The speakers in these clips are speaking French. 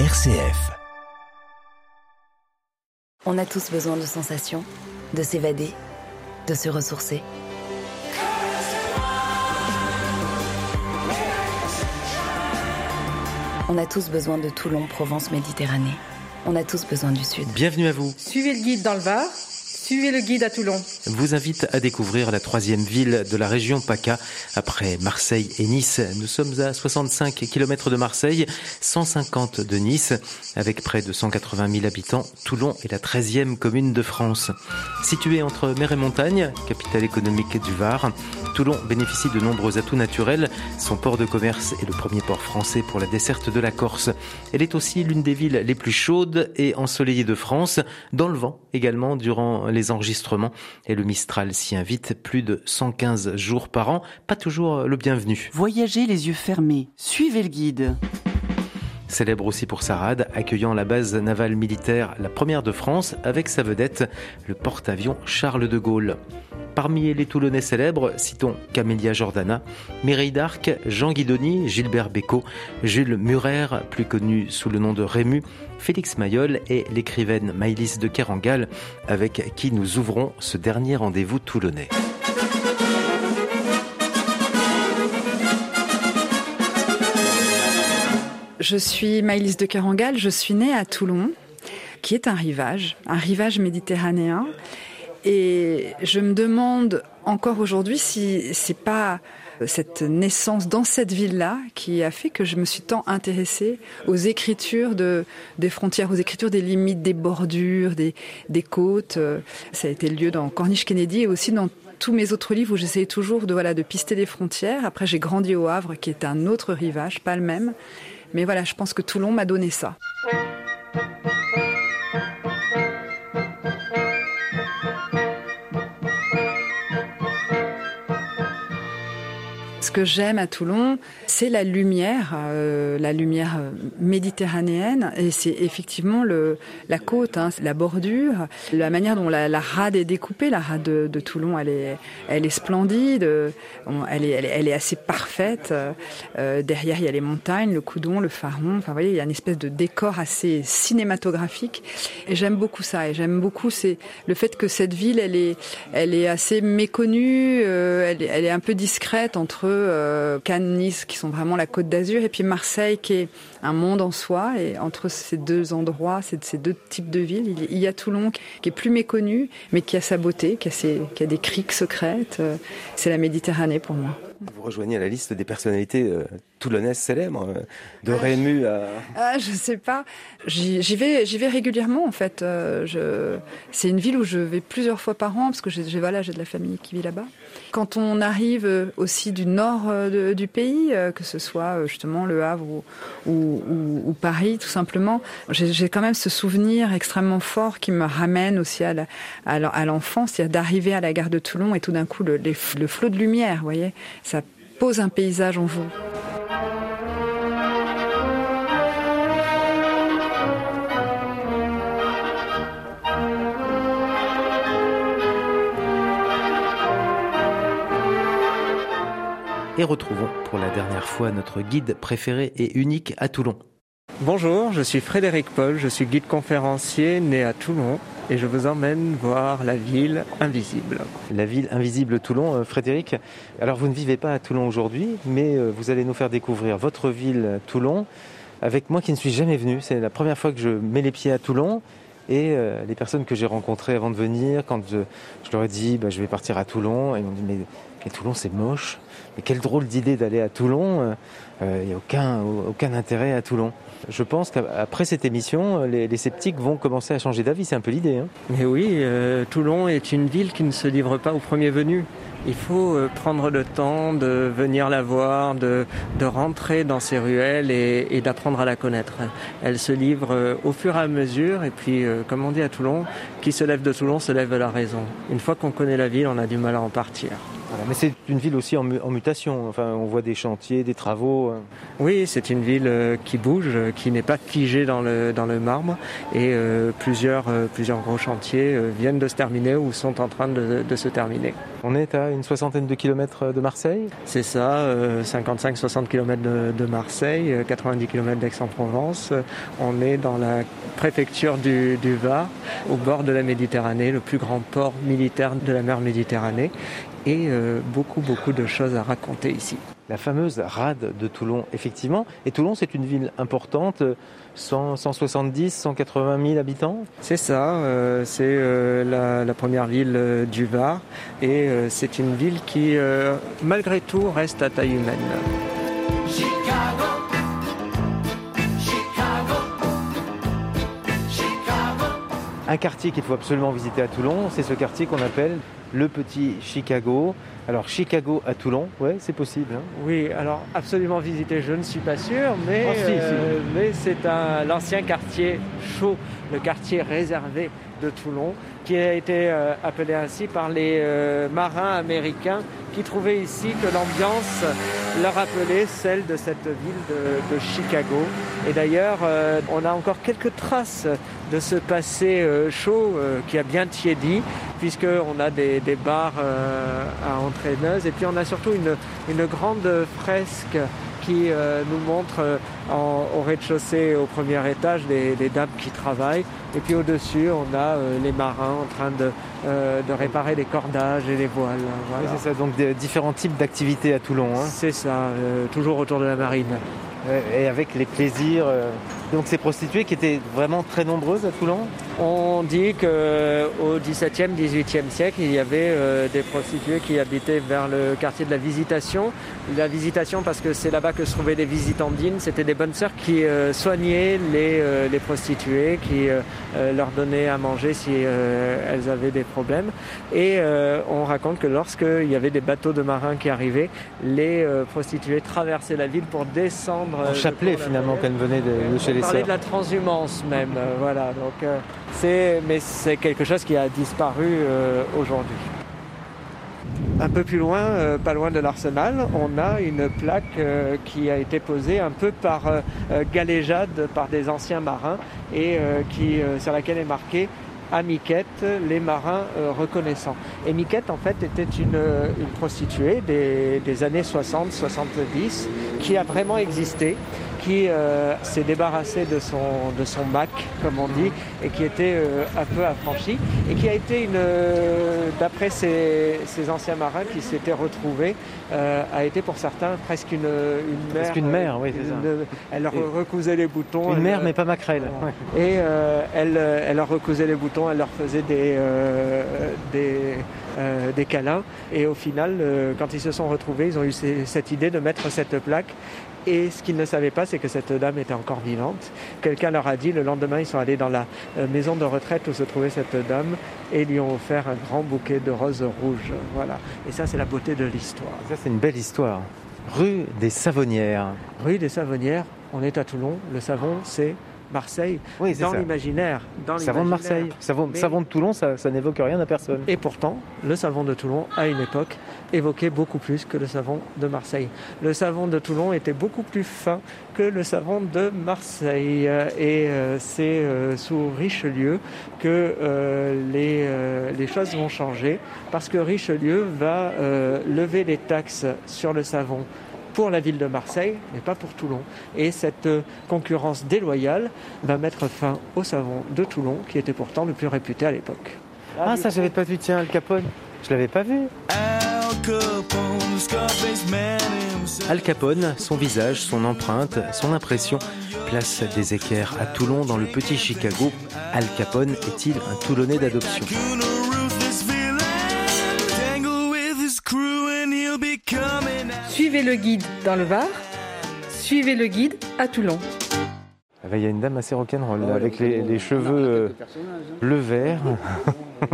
RCF. On a tous besoin de sensations, de s'évader, de se ressourcer. On a tous besoin de Toulon, Provence, Méditerranée. On a tous besoin du Sud. Bienvenue à vous. Suivez le guide dans le Var, suivez le guide à Toulon. Vous invite à découvrir la troisième ville de la région PACA après Marseille et Nice. Nous sommes à 65 km de Marseille, 150 de Nice. Avec près de 180 000 habitants, Toulon est la 13e commune de France. Située entre mer et montagne, capitale économique du Var, Toulon bénéficie de nombreux atouts naturels. Son port de commerce est le premier port français pour la desserte de la Corse. Elle est aussi l'une des villes les plus chaudes et ensoleillées de France, dans le vent également durant les enregistrements. Et le Mistral s'y invite plus de 115 jours par an. Pas toujours le bienvenu. Voyagez les yeux fermés. Suivez le guide. Célèbre aussi pour sa rade, accueillant la base navale militaire, la première de France, avec sa vedette, le porte-avions Charles de Gaulle. Parmi les Toulonnais célèbres, citons Camélia Jordana, Mireille d'Arc, Jean Guidoni, Gilbert Bécaud, Jules Murer, plus connu sous le nom de Rému, Félix Mayol et l'écrivaine Maïlis de Kerangal, avec qui nous ouvrons ce dernier rendez-vous toulonnais. Je suis Maïlis de Kerangal, je suis née à Toulon, qui est un rivage, un rivage méditerranéen. Et je me demande encore aujourd'hui si c'est pas cette naissance dans cette ville-là qui a fait que je me suis tant intéressée aux écritures de, des frontières, aux écritures des limites, des bordures, des, des côtes. Ça a été le lieu dans Corniche Kennedy et aussi dans tous mes autres livres où j'essayais toujours de, voilà, de pister des frontières. Après, j'ai grandi au Havre, qui est un autre rivage, pas le même. Mais voilà, je pense que Toulon m'a donné ça. Que j'aime à Toulon, c'est la lumière, euh, la lumière méditerranéenne, et c'est effectivement le, la côte, hein, la bordure, la manière dont la, la, rade est découpée. La rade de, de, Toulon, elle est, elle est splendide, elle est, elle est, elle est assez parfaite. Euh, derrière, il y a les montagnes, le Coudon, le Faron. Enfin, vous voyez, il y a une espèce de décor assez cinématographique. Et j'aime beaucoup ça. Et j'aime beaucoup c'est le fait que cette ville, elle est, elle est assez méconnue. Euh, elle, elle est un peu discrète entre euh, Cannes, Nice, qui sont vraiment la côte d'Azur, et puis Marseille, qui est un monde en soi. Et entre ces deux endroits, ces deux types de villes, il y a Toulon, qui est plus méconnu, mais qui a sa beauté, qui a, ses, qui a des criques secrètes. C'est la Méditerranée pour moi. Vous rejoignez la liste des personnalités euh, toulonnaises célèbres, euh, de Rému à... Ah, je sais pas. J'y vais, j'y vais régulièrement en fait. Euh, je... C'est une ville où je vais plusieurs fois par an parce que j'ai voilà, j'ai de la famille qui vit là-bas. Quand on arrive aussi du nord de, du pays, que ce soit justement le Havre ou, ou, ou, Paris, tout simplement, j'ai quand même ce souvenir extrêmement fort qui me ramène aussi à l'enfance, c'est-à-dire d'arriver à la gare de Toulon et tout d'un coup le, flot de lumière, voyez ça pose un paysage en vous. Et retrouvons pour la dernière fois notre guide préféré et unique à Toulon. Bonjour, je suis Frédéric Paul, je suis guide conférencier né à Toulon et je vous emmène voir la ville invisible. La ville invisible Toulon, euh, Frédéric. Alors vous ne vivez pas à Toulon aujourd'hui, mais euh, vous allez nous faire découvrir votre ville Toulon avec moi qui ne suis jamais venu. C'est la première fois que je mets les pieds à Toulon. Et euh, les personnes que j'ai rencontrées avant de venir, quand je, je leur ai dit bah, je vais partir à Toulon, ils m'ont dit mais, mais Toulon c'est moche, quelle drôle d'idée d'aller à Toulon, il euh, n'y a aucun, intérêt à Toulon. Je pense qu'après cette émission, les, sceptiques vont commencer à changer d'avis, c'est un peu l'idée. Hein mais oui, euh, Toulon est une ville qui ne se livre pas au premier venu. Il faut euh, prendre le temps de venir la voir, de, rentrer dans ses ruelles et, d'apprendre à la connaître. Elle se livre euh, au fur et à mesure et puis, euh, comme on dit à Toulon, qui se lève de Toulon se lève de la raison. Une fois qu'on connaît la ville, on a du mal à en partir. Mais c'est une ville aussi en, mutation. Enfin, on voit des chantiers, des travaux. Euh. Oui, c'est une ville euh, qui bouge, euh, qui n'est pas figée dans le, dans le marbre. Et plusieurs, plusieurs gros chantiers viennent de se terminer ou sont en train de, de se terminer. On est à une soixantaine de kilomètres de Marseille? C'est ça, 55-60 kilomètres de, de, Marseille, 90 kilomètres d'Aix-en-Provence. On est dans la préfecture du, du Var, au bord de la Méditerranée, le plus grand port militaire de la mer Méditerranée et euh, beaucoup, beaucoup de choses à raconter ici. La fameuse rade de Toulon, effectivement. Et Toulon, c'est une ville importante, 170, 180 000 habitants? C'est ça, euh, c'est euh, la, première ville du Var. Et c'est une ville qui, malgré tout, reste à taille humaine. Chicago. Un quartier qu'il faut absolument visiter à Toulon, c'est ce quartier qu'on appelle le petit Chicago. Alors Chicago à Toulon, ouais, c'est possible. Hein. oui, alors absolument visiter, je ne suis pas sûr, mais, oh, euh, mais c'est l'ancien quartier chaud, le quartier réservé de Toulon, qui a été euh, appelé ainsi par les euh, marins américains qui trouvaient ici que l'ambiance leur rappelait celle de cette ville de, Chicago. Et d'ailleurs, on a encore quelques traces de ce passé chaud qui a bien tiédi, puisqu'on a des, bars à entraîneuses et puis on a surtout une grande fresque qui euh, nous montre euh, au rez-de-chaussée, au premier étage, des, dames qui travaillent. Et puis au-dessus, on a euh, les marins en train de, de, réparer les cordages et les voiles. c'est ça, donc différents types d'activités à Toulon. Hein. C'est ça, toujours autour de la marine. Et avec les plaisirs. Donc ces prostituées qui étaient vraiment très nombreuses à Toulon? On dit qu'au XVIIe, XVIIIe siècle, il y avait des prostituées qui habitaient vers le quartier de la Visitation. La Visitation parce que c'est là-bas que se trouvaient des visitandines. C'était des bonnes sœurs qui euh, soignaient les, euh, les, prostituées, qui euh, leur donnaient à manger si elles avaient des problèmes. Et on raconte que lorsqu'il y avait des bateaux de marins qui arrivaient, les prostituées traversaient la ville pour descendre. En chapelet finalement qu'elles venaient de, chez les sœurs. On parlait de la transhumance même. voilà. Donc mais c'est quelque chose qui a disparu aujourd'hui. Un peu plus loin, euh, pas loin de l'arsenal, on a une plaque euh, qui a été posée un peu par euh, galéjade par des anciens marins et qui, sur laquelle est marqué à Miquette, les marins reconnaissants. Et Miquette, en fait, était une, prostituée des, des années 60-70 qui a vraiment existé qui euh, s'est débarrassé de son, de son Mac, comme on dit, et qui était euh, un peu affranchi, et qui a été, une, euh, d'après ces, anciens marins qui s'étaient retrouvés, a été pour certains presque une, une mère. Presque une mère, oui, c'est ça. Elle leur recousait les boutons. Une mère, mais pas maquerelle. Et elle, elle leur recousait les boutons, elle leur faisait des, des, des câlins. Et au final, quand ils se sont retrouvés, ils ont eu cette idée de mettre cette plaque et ce qu'ils ne savaient pas, c'est que cette dame était encore vivante. Quelqu'un leur a dit, le lendemain, ils sont allés dans la euh, maison de retraite où se trouvait cette dame et lui ont offert un grand bouquet de roses rouges. Voilà. Et ça, c'est la beauté de l'histoire. Ça, c'est une belle histoire. Rue des Savonnières. Rue des Savonnières, on est à Toulon. Le savon, c'est Marseille, oui, dans l'imaginaire. Savon de Marseille, savon, savon de Toulon, ça, ça n'évoque rien à personne. Et pourtant, le savon de Toulon, à une époque, évoquait beaucoup plus que le savon de Marseille. Le savon de Toulon était beaucoup plus fin que le savon de Marseille. Et euh, c'est euh, sous Richelieu que euh, les, les choses vont changer, parce que Richelieu va lever les taxes sur le savon pour la ville de Marseille, mais pas pour Toulon. Et cette concurrence déloyale va mettre fin au savon de Toulon, qui était pourtant le plus réputé à l'époque. Ah, ça, j'avais pas vu, tiens, Al Capone. Je l'avais pas vu. Al Capone, son visage, son empreinte, son impression, place des équerres à Toulon dans le petit Chicago. Al Capone est-il un Toulonnais d'adoption? Suivez le guide dans le Var, suivez le guide à Toulon. Ah bah, il y a une dame assez rock'n'roll oh, avec les, cheveux euh, bleu vert.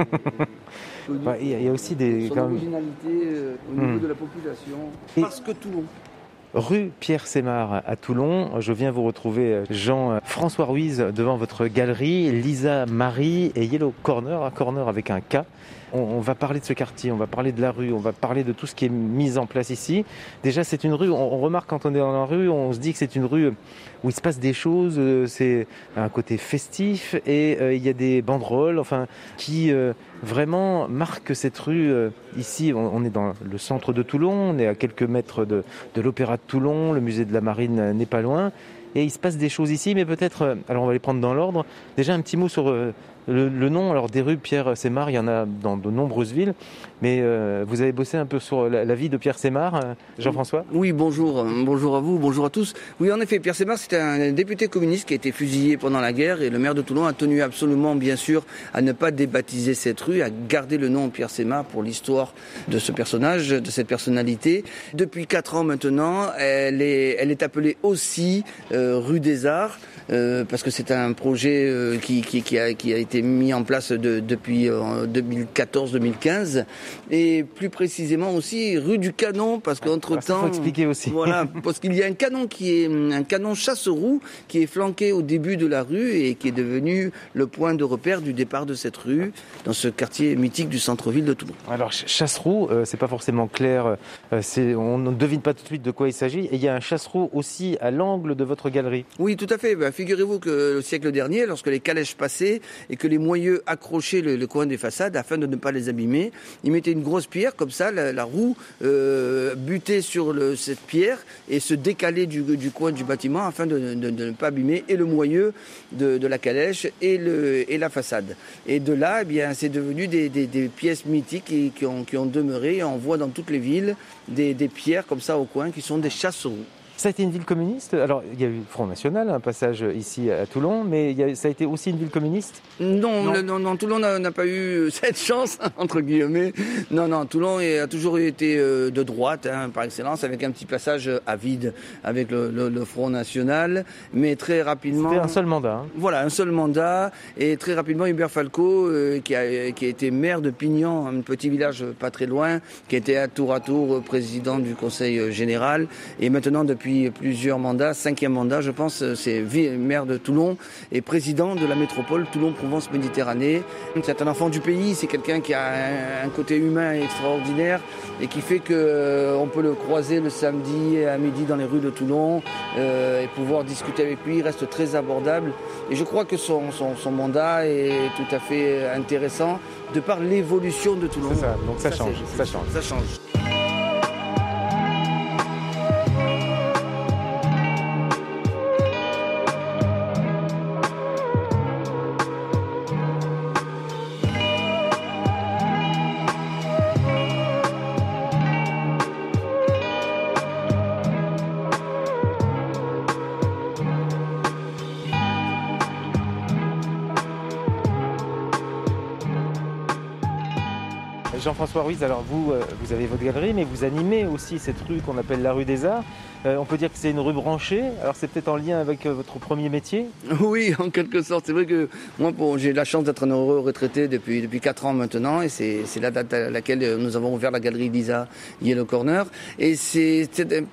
Il y, a aussi des. Son originalité euh, au niveau hmm. de la population. parce que Toulon. Rue Pierre Sémar à Toulon, je viens vous retrouver euh, Jean-François Ruiz devant votre galerie, Lisa Marie et Yellow Corner, un corner avec un K. On, va parler de ce quartier, on va parler de la rue, on va parler de tout ce qui est mis en place ici. Déjà, c'est une rue, on, remarque quand on est dans la rue, on se dit que c'est une rue où il se passe des choses, euh, c'est un côté festif et euh, il y a des banderoles, enfin, qui vraiment marquent cette rue. ici, on, est dans le centre de Toulon, on est à quelques mètres de, de l'Opéra de Toulon, le musée de la Marine n'est pas loin. Et il se passe des choses ici, mais peut-être, alors on va les prendre dans l'ordre. Déjà un petit mot sur le, nom, alors des rues Pierre Sémar, il y en a dans de nombreuses villes, mais euh, vous avez bossé un peu sur la, vie de Pierre Sémar, euh, Jean-François? Oui, bonjour, bonjour à vous, bonjour à tous. Oui, en effet, Pierre Sémar, c'était un député communiste qui a été fusillé pendant la guerre et le maire de Toulon a tenu absolument, bien sûr, à ne pas débaptiser cette rue, à garder le nom Pierre Sémar pour l'histoire de ce personnage, de cette personnalité. Depuis quatre ans maintenant, elle est, elle est appelée aussi euh, rue des Arts. Parce que c'est un projet qui, qui, a, qui, a, été mis en place depuis 2014-2015 et plus précisément aussi rue du Canon parce qu'entre temps, faut expliquer aussi. Voilà, parce qu'il y a un canon qui est un canon chasse-roue qui est flanqué au début de la rue et qui est devenu le point de repère du départ de cette rue dans ce quartier mythique du centre-ville de Toulon. Alors chasse-roue, euh, c'est pas forcément clair, euh, c'est on ne devine pas tout de suite de quoi il s'agit. Et il y a un chasse-roue aussi à l'angle de votre galerie. Oui, tout à fait. Ben, figurez-vous que le siècle dernier, lorsque les calèches passaient et que les moyeux accrochaient le, coin des façades afin de ne pas les abîmer, ils mettaient une grosse pierre comme ça, la, roue euh, butait sur cette pierre et se décalait du, coin du bâtiment afin de, ne pas abîmer et le moyeu de, la calèche et, la façade. Et de là, eh bien, c'est devenu des, pièces mythiques qui, ont, demeuré. On voit dans toutes les villes des, pierres comme ça au coin qui sont des chasseaux. Ça a été une ville communiste. Alors, il y a eu le Front National, un passage ici à Toulon, mais ça a été aussi une ville communiste? Non, non, non, Toulon n'a pas eu cette chance, entre guillemets. Non, non, Toulon a toujours été euh, de droite, hein, par excellence, avec un petit passage à vide avec le, Front National, mais très rapidement... C'était un seul mandat. Hein. Voilà, un seul mandat, et très rapidement, Hubert Falco, euh, qui, a, qui a été maire de Pignon, un petit village pas très loin, qui était à tour à tour président du Conseil général, et maintenant, depuis plusieurs mandats, cinquième mandat, je pense, c'est maire de Toulon et président de la métropole Toulon-Provence-Méditerranée. C'est un enfant du pays, c'est quelqu'un qui a un côté humain extraordinaire et qui fait qu'on euh, peut le croiser le samedi à midi dans les rues de Toulon euh, et pouvoir discuter avec lui. Il reste très abordable et je crois que son, son, mandat est tout à fait intéressant de par l'évolution de Toulon. C'est ça, donc ça, change, ça change. Ça change. Jean-François Ruiz, alors vous, euh, vous avez votre galerie, mais vous animez aussi cette rue qu'on appelle la rue des Arts. Euh, on peut dire que c'est une rue branchée, alors c'est peut-être en lien avec euh, votre premier métier? Oui, en quelque sorte. C'est vrai que moi, j'ai la chance d'être un heureux retraité depuis, depuis 4 ans maintenant, et c'est la date à laquelle nous avons ouvert la galerie Lisa Yellow Corner. Et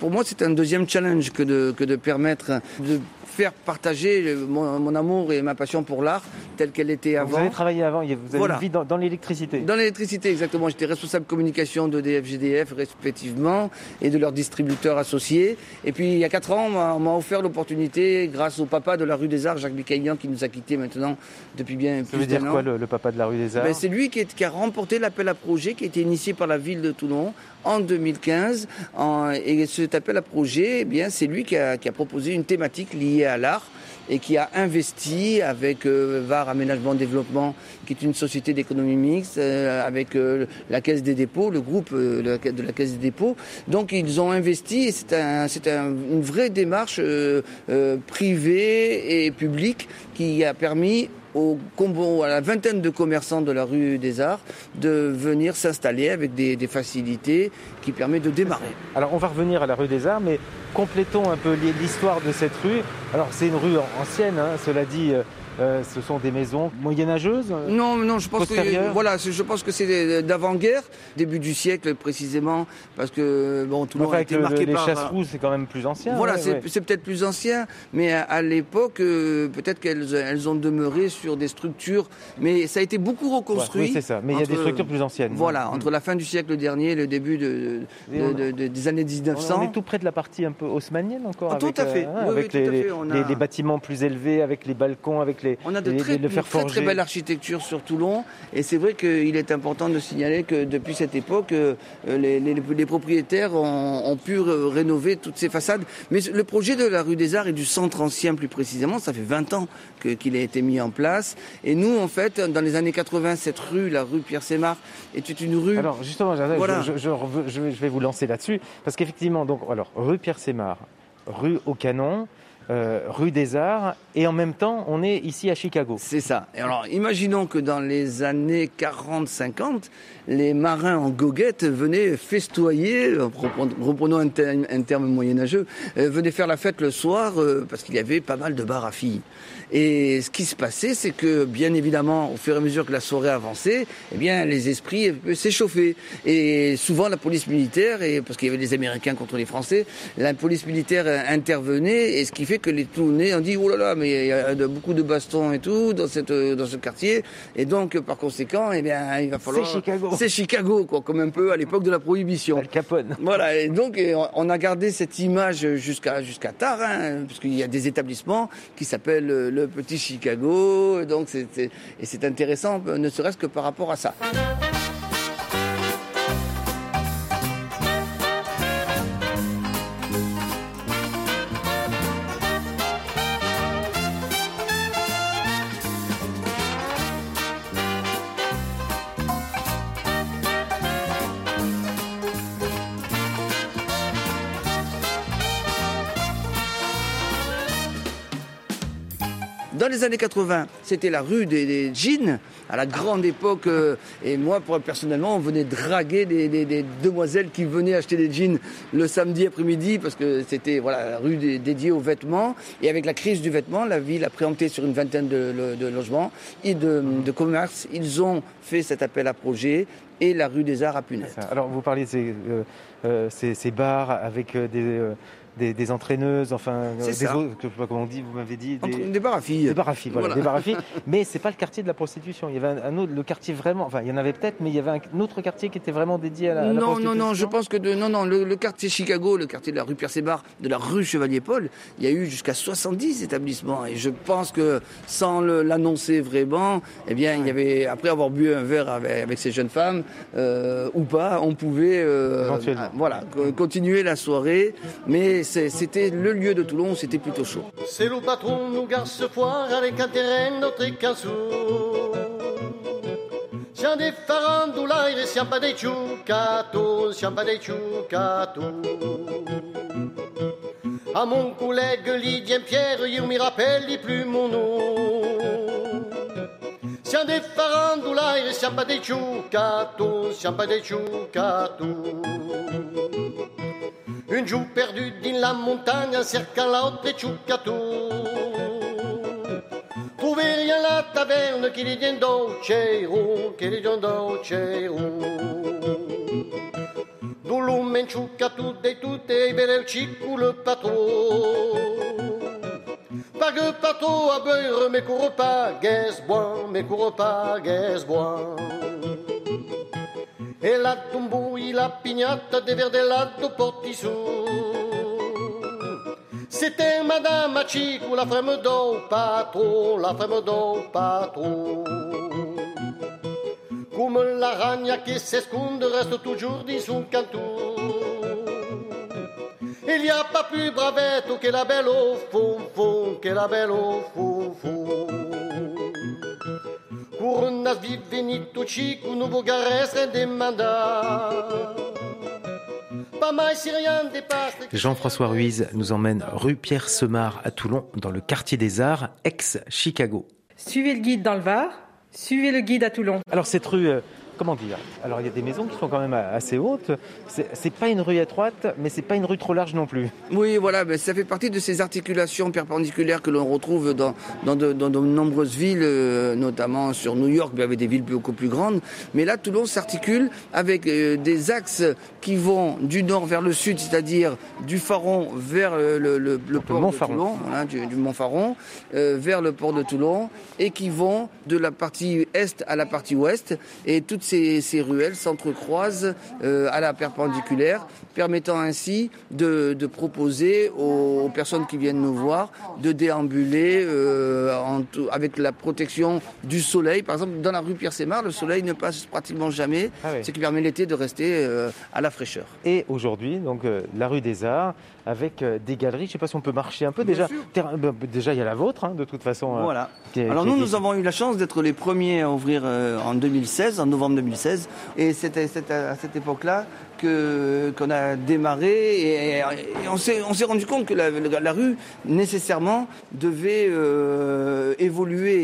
pour moi, c'est un deuxième challenge que de, que de permettre de faire partager mon, amour et ma passion pour l'art telle qu'elle était avant. Vous avez travaillé avant, vous avez une dans, l'électricité. Dans l'électricité, exactement. J'étais responsable communication de DFGDF respectivement et de leurs distributeurs associés. Et puis il y a 4 ans, on m'a offert l'opportunité, grâce au papa de la rue des Arts, Jacques Bicaïan, qui nous a quittés maintenant depuis bien plus Ça veut dire quoi le, papa de la rue des Arts? ben, C'est lui qui, qui, a remporté l'appel à projet qui a été initié par la ville de Toulon en 2015. et cet appel à projet, eh bien, c'est lui qui a, proposé une thématique liée à l'art et qui a investi avec euh, VAR Aménagement Développement, qui est une société d'économie mixte, euh, avec euh, la Caisse des dépôts, le groupe de la Caisse des dépôts. Donc ils ont investi c'est un, une vraie démarche privée et publique qui a permis au combo, à la vingtaine de commerçants de la rue des Arts de venir s'installer avec des, facilités qui permettent de démarrer. Alors on va revenir à la rue des Arts, mais complétons un peu l'histoire de cette rue. Alors c'est une rue ancienne, hein, cela dit, euh, euh, ce sont des maisons moyenâgeuses euh, Non, non, je pense que voilà, je pense que c'est d'avant-guerre, début du siècle précisément, parce que bon, tout le monde a été le- marqué les par. chasses-roues, c'est quand même plus ancien. Voilà, ouais, c'est ouais. peut-être plus ancien, mais à, à l'époque, euh, peut-être qu'elles elles ont demeuré sur des structures, mais ça a été beaucoup reconstruit. Ouais, oui, c'est ça. Mais il y a des structures plus anciennes. Voilà, Mm. entre la fin du siècle dernier et le début de, Et de- on- de- de- des années On 1900. est tout près de la partie un peu haussmannienne encore. Ah, tout à fait. hein, Oui, oui, avec tout les, à fait. les- On a- les- les bâtiments plus élevés, avec les balcons, avec les, On a de les- très, les- très, belle architecture sur Toulon et c'est vrai qu'il est important de signaler que depuis cette époque, euh, les, propriétaires ont, ont pu rénover toutes ces façades. Mais le projet de la rue des Arts et du centre ancien plus précisément, ça fait 20 ans qu'il a été mis en place. Et nous, en fait, dans les années 80, cette rue, la rue Pierre-Sémar, était une rue... Alors justement, je, Voilà. je, je, rev- je vais- je vais vous lancer là-dessus parce qu'effectivement, donc alors rue Pierre Sémar, rue au Canon, euh, rue des Arts, et en même temps, on est ici à Chicago. C'est ça. Et alors, imaginons que dans les années 40-50, les marins en goguette venaient festoyer, euh, reprenons- un terme, moyenâgeux, euh, venaient faire la fête le soir parce qu'il y avait pas mal de bars à filles. Et ce qui se passait, c'est que, bien évidemment, au fur et à mesure que la soirée avançait, eh bien, les esprits s'échauffaient. Et souvent, la police militaire, et parce qu'il y avait les Américains contre les Français, la police militaire intervenait, et ce qui fait que les Toulonnais ont dit, oh là là, mais il y a beaucoup de bastons et tout dans, cette, dans ce quartier. Et donc, par conséquent, eh bien, il va falloir... C'est Chicago. C'est Chicago, quoi, comme un peu à l'époque de la Prohibition. Al Capone. Voilà, et donc euh, on a gardé cette image jusqu'à jusqu'à tard, hein, parce qu'il y a des établissements qui s'appellent euh, le Petit Chicago, donc c'est et c'est intéressant, ne serait-ce que par rapport à ça. Dans les années 80, c'était la rue des, des jeans, à la grande époque. euh, et moi, pour, personnellement, on venait draguer des, des- des demoiselles qui venaient acheter des jeans le samedi après-midi, parce que c'était voilà, la rue dé- dédiée aux vêtements. Et avec la crise du vêtement, la ville a préempté sur une vingtaine de, lo- de logements et de, de commerces. Ils ont fait cet appel à projet et la rue des Arts a pu naître. Ça. Alors vous parliez de ces, euh, euh, ces, ces bars avec des, euh, des, des entraîneuses, enfin euh, des ça. autres, que je sais pas comment on dit, vous m'avez dit Entre- des, des bars à filles. Des bars à filles, voilà, Voilà. des. Mais c'est pas le quartier de la prostitution. Il y avait un, un autre, le quartier vraiment, enfin, il y en avait peut-être, mais il y avait un autre quartier qui était vraiment dédié à la, non, non, prostitution. non, je pense que de, non, non, le, le quartier Chicago, le quartier de la rue Pierre-Sébar, de la rue Chevalier-Paul, il y a eu jusqu'à 70 établissements. Et je pense que sans l'annoncer vraiment, eh bien, il y avait, après avoir bu un verre avec, avec ces jeunes femmes, euh, ou pas, on pouvait, euh, ah, voilà, co- continuer la soirée. Mais c'était le lieu de Toulon, c'était plutto chaud. Se lo patron nu gas fuara le canterendo tre canzoni Siamo dei farandulai, siamo dei ciucato, siamo dei ciucato À mon collègue Lydien Pierre, il me rappelle plus mon nom. Siamo dei farandulai, siamo dei ciucato, siamo dei ciucato Un giù perdu in la montagna cerca l'autre ciuccato Trouver rien la taverne qui dit dolcero, qui dit dolcero Du lume ciuccato de tutte e bere il cicco le patron Pas que patron à beurre, mais cours pas, guess bois, mais cours pas, guess bois E la tumbui la pignata de verde lato porti su C'était Madame Chico, la femme do patron, la femme do patron Comme la ragna qui s'esconde reste toujours dans son canton Il n'y a pas plus bravette que la belle au fond, que la belle au fond Chico, nouveau des mandats Jean-François Ruiz nous emmène rue Pierre Semard à Toulon, dans le quartier des Arts, ex-Chicago. Suivez le guide dans le Var, suivez le guide à Toulon. Alors cette rue, euh, comment dire Alors il y a des maisons qui sont quand même assez hautes. C'est pas une rue étroite, mais c'est pas une rue trop large non plus. Oui, voilà, ben, ça fait partie de ces articulations perpendiculaires que l'on retrouve dans, dans, de, dans, de, nombreuses villes, euh, notamment sur New York, mais avec des villes beaucoup plus grandes. Mais là, Toulon s'articule avec euh, des axes qui vont du nord vers le sud, c'est-à-dire du Faron vers euh, le, le, le port de Toulon, voilà, du, du Mont Faron, vers le port de Toulon, et qui vont de la partie est à la partie ouest. Et toutes ces, ces ruelles s'entrecroisent à la perpendiculaire, permettant ainsi de, de proposer aux, personnes qui viennent nous voir de déambuler euh, en, avec la protection du soleil. Par exemple, dans la rue Pierre-Sémar, le soleil ne passe pratiquement jamais, ah oui. ce qui permet l'été de rester euh, à la fraîcheur. Et aujourd'hui, donc euh, la rue des Arts, avec euh, des galeries. Je ne sais pas si on peut marcher un peu. Bien déjà, sûr. bah, déjà, il y a la vôtre, hein, de toute façon. euh, Voilà. Alors nous, nous avons eu la chance d'être les premiers à ouvrir euh, en 2016, en novembre 2016. Et c'était à cette époque-là que qu'on a démarré et, et on s'est on s'est rendu compte que la, la- la rue nécessairement devait euh, évoluer.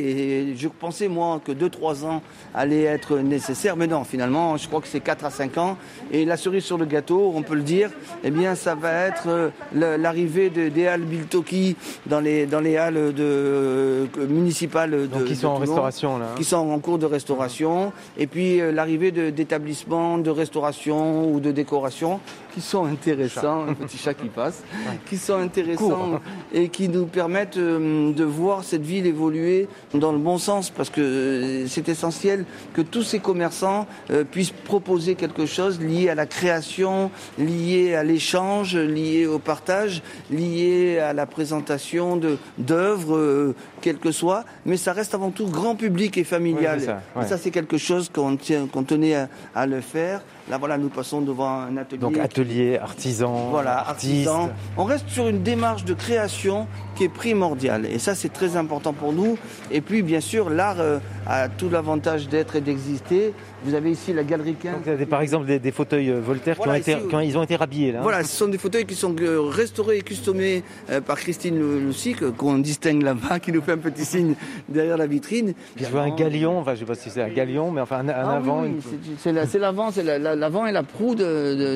Et je pensais moi que 2-3 ans allaient être nécessaires, mais non, finalement, je crois que c'est 4 à 5 ans. Et la cerise sur le gâteau, on peut le dire, eh bien, ça va être euh, la- l'arrivée de- des halles Biltoki dans les dans les halles de euh, municipales de Donc, qui de sont en Toulon restauration, là. hein. qui sont en cours de restauration, et puis l'arrivée de- d'établissements de restauration ou de décoration qui sont intéressants, un petit chat qui passe, qui sont intéressants Court. et qui nous permettent euh, de voir cette ville évoluer dans le bon sens, parce que euh, c'est essentiel que tous ces commerçants euh, puissent proposer quelque chose lié à la création, lié à l'échange, lié au partage, lié à la présentation d'œuvres, quelles que soient, mais ça reste avant tout grand public et familial. Ça, ouais. Et ça, c'est quelque chose qu'on tenait à, à le faire. Là, voilà, nous passons devant un atelier. Donc atelier, artisan, Voilà, artiste. artisan. On reste sur une démarche de création qui est primordiale. Et ça, c'est très important pour nous. Et puis, bien sûr, l'art euh, a tout l'avantage d'être et d'exister. Vous avez ici la galerie 15. Donc, il y a des- par exemple des, des fauteuils euh, Voltaire Voilà, qui, ont été, qui ont- ils ont été rhabillés là. hein. Voilà, ce sont des fauteuils qui sont euh, restaurés et customés euh, par Christine que- qu'on distingue là-bas, qui nous fait un petit signe derrière la vitrine. Je vois un galion, enfin je sais pas si c'est un galion, mais enfin un, un Ah avant. oui, une- c'est- c'est la- c'est l'avant, c'est la- la- l'avant et la proue de,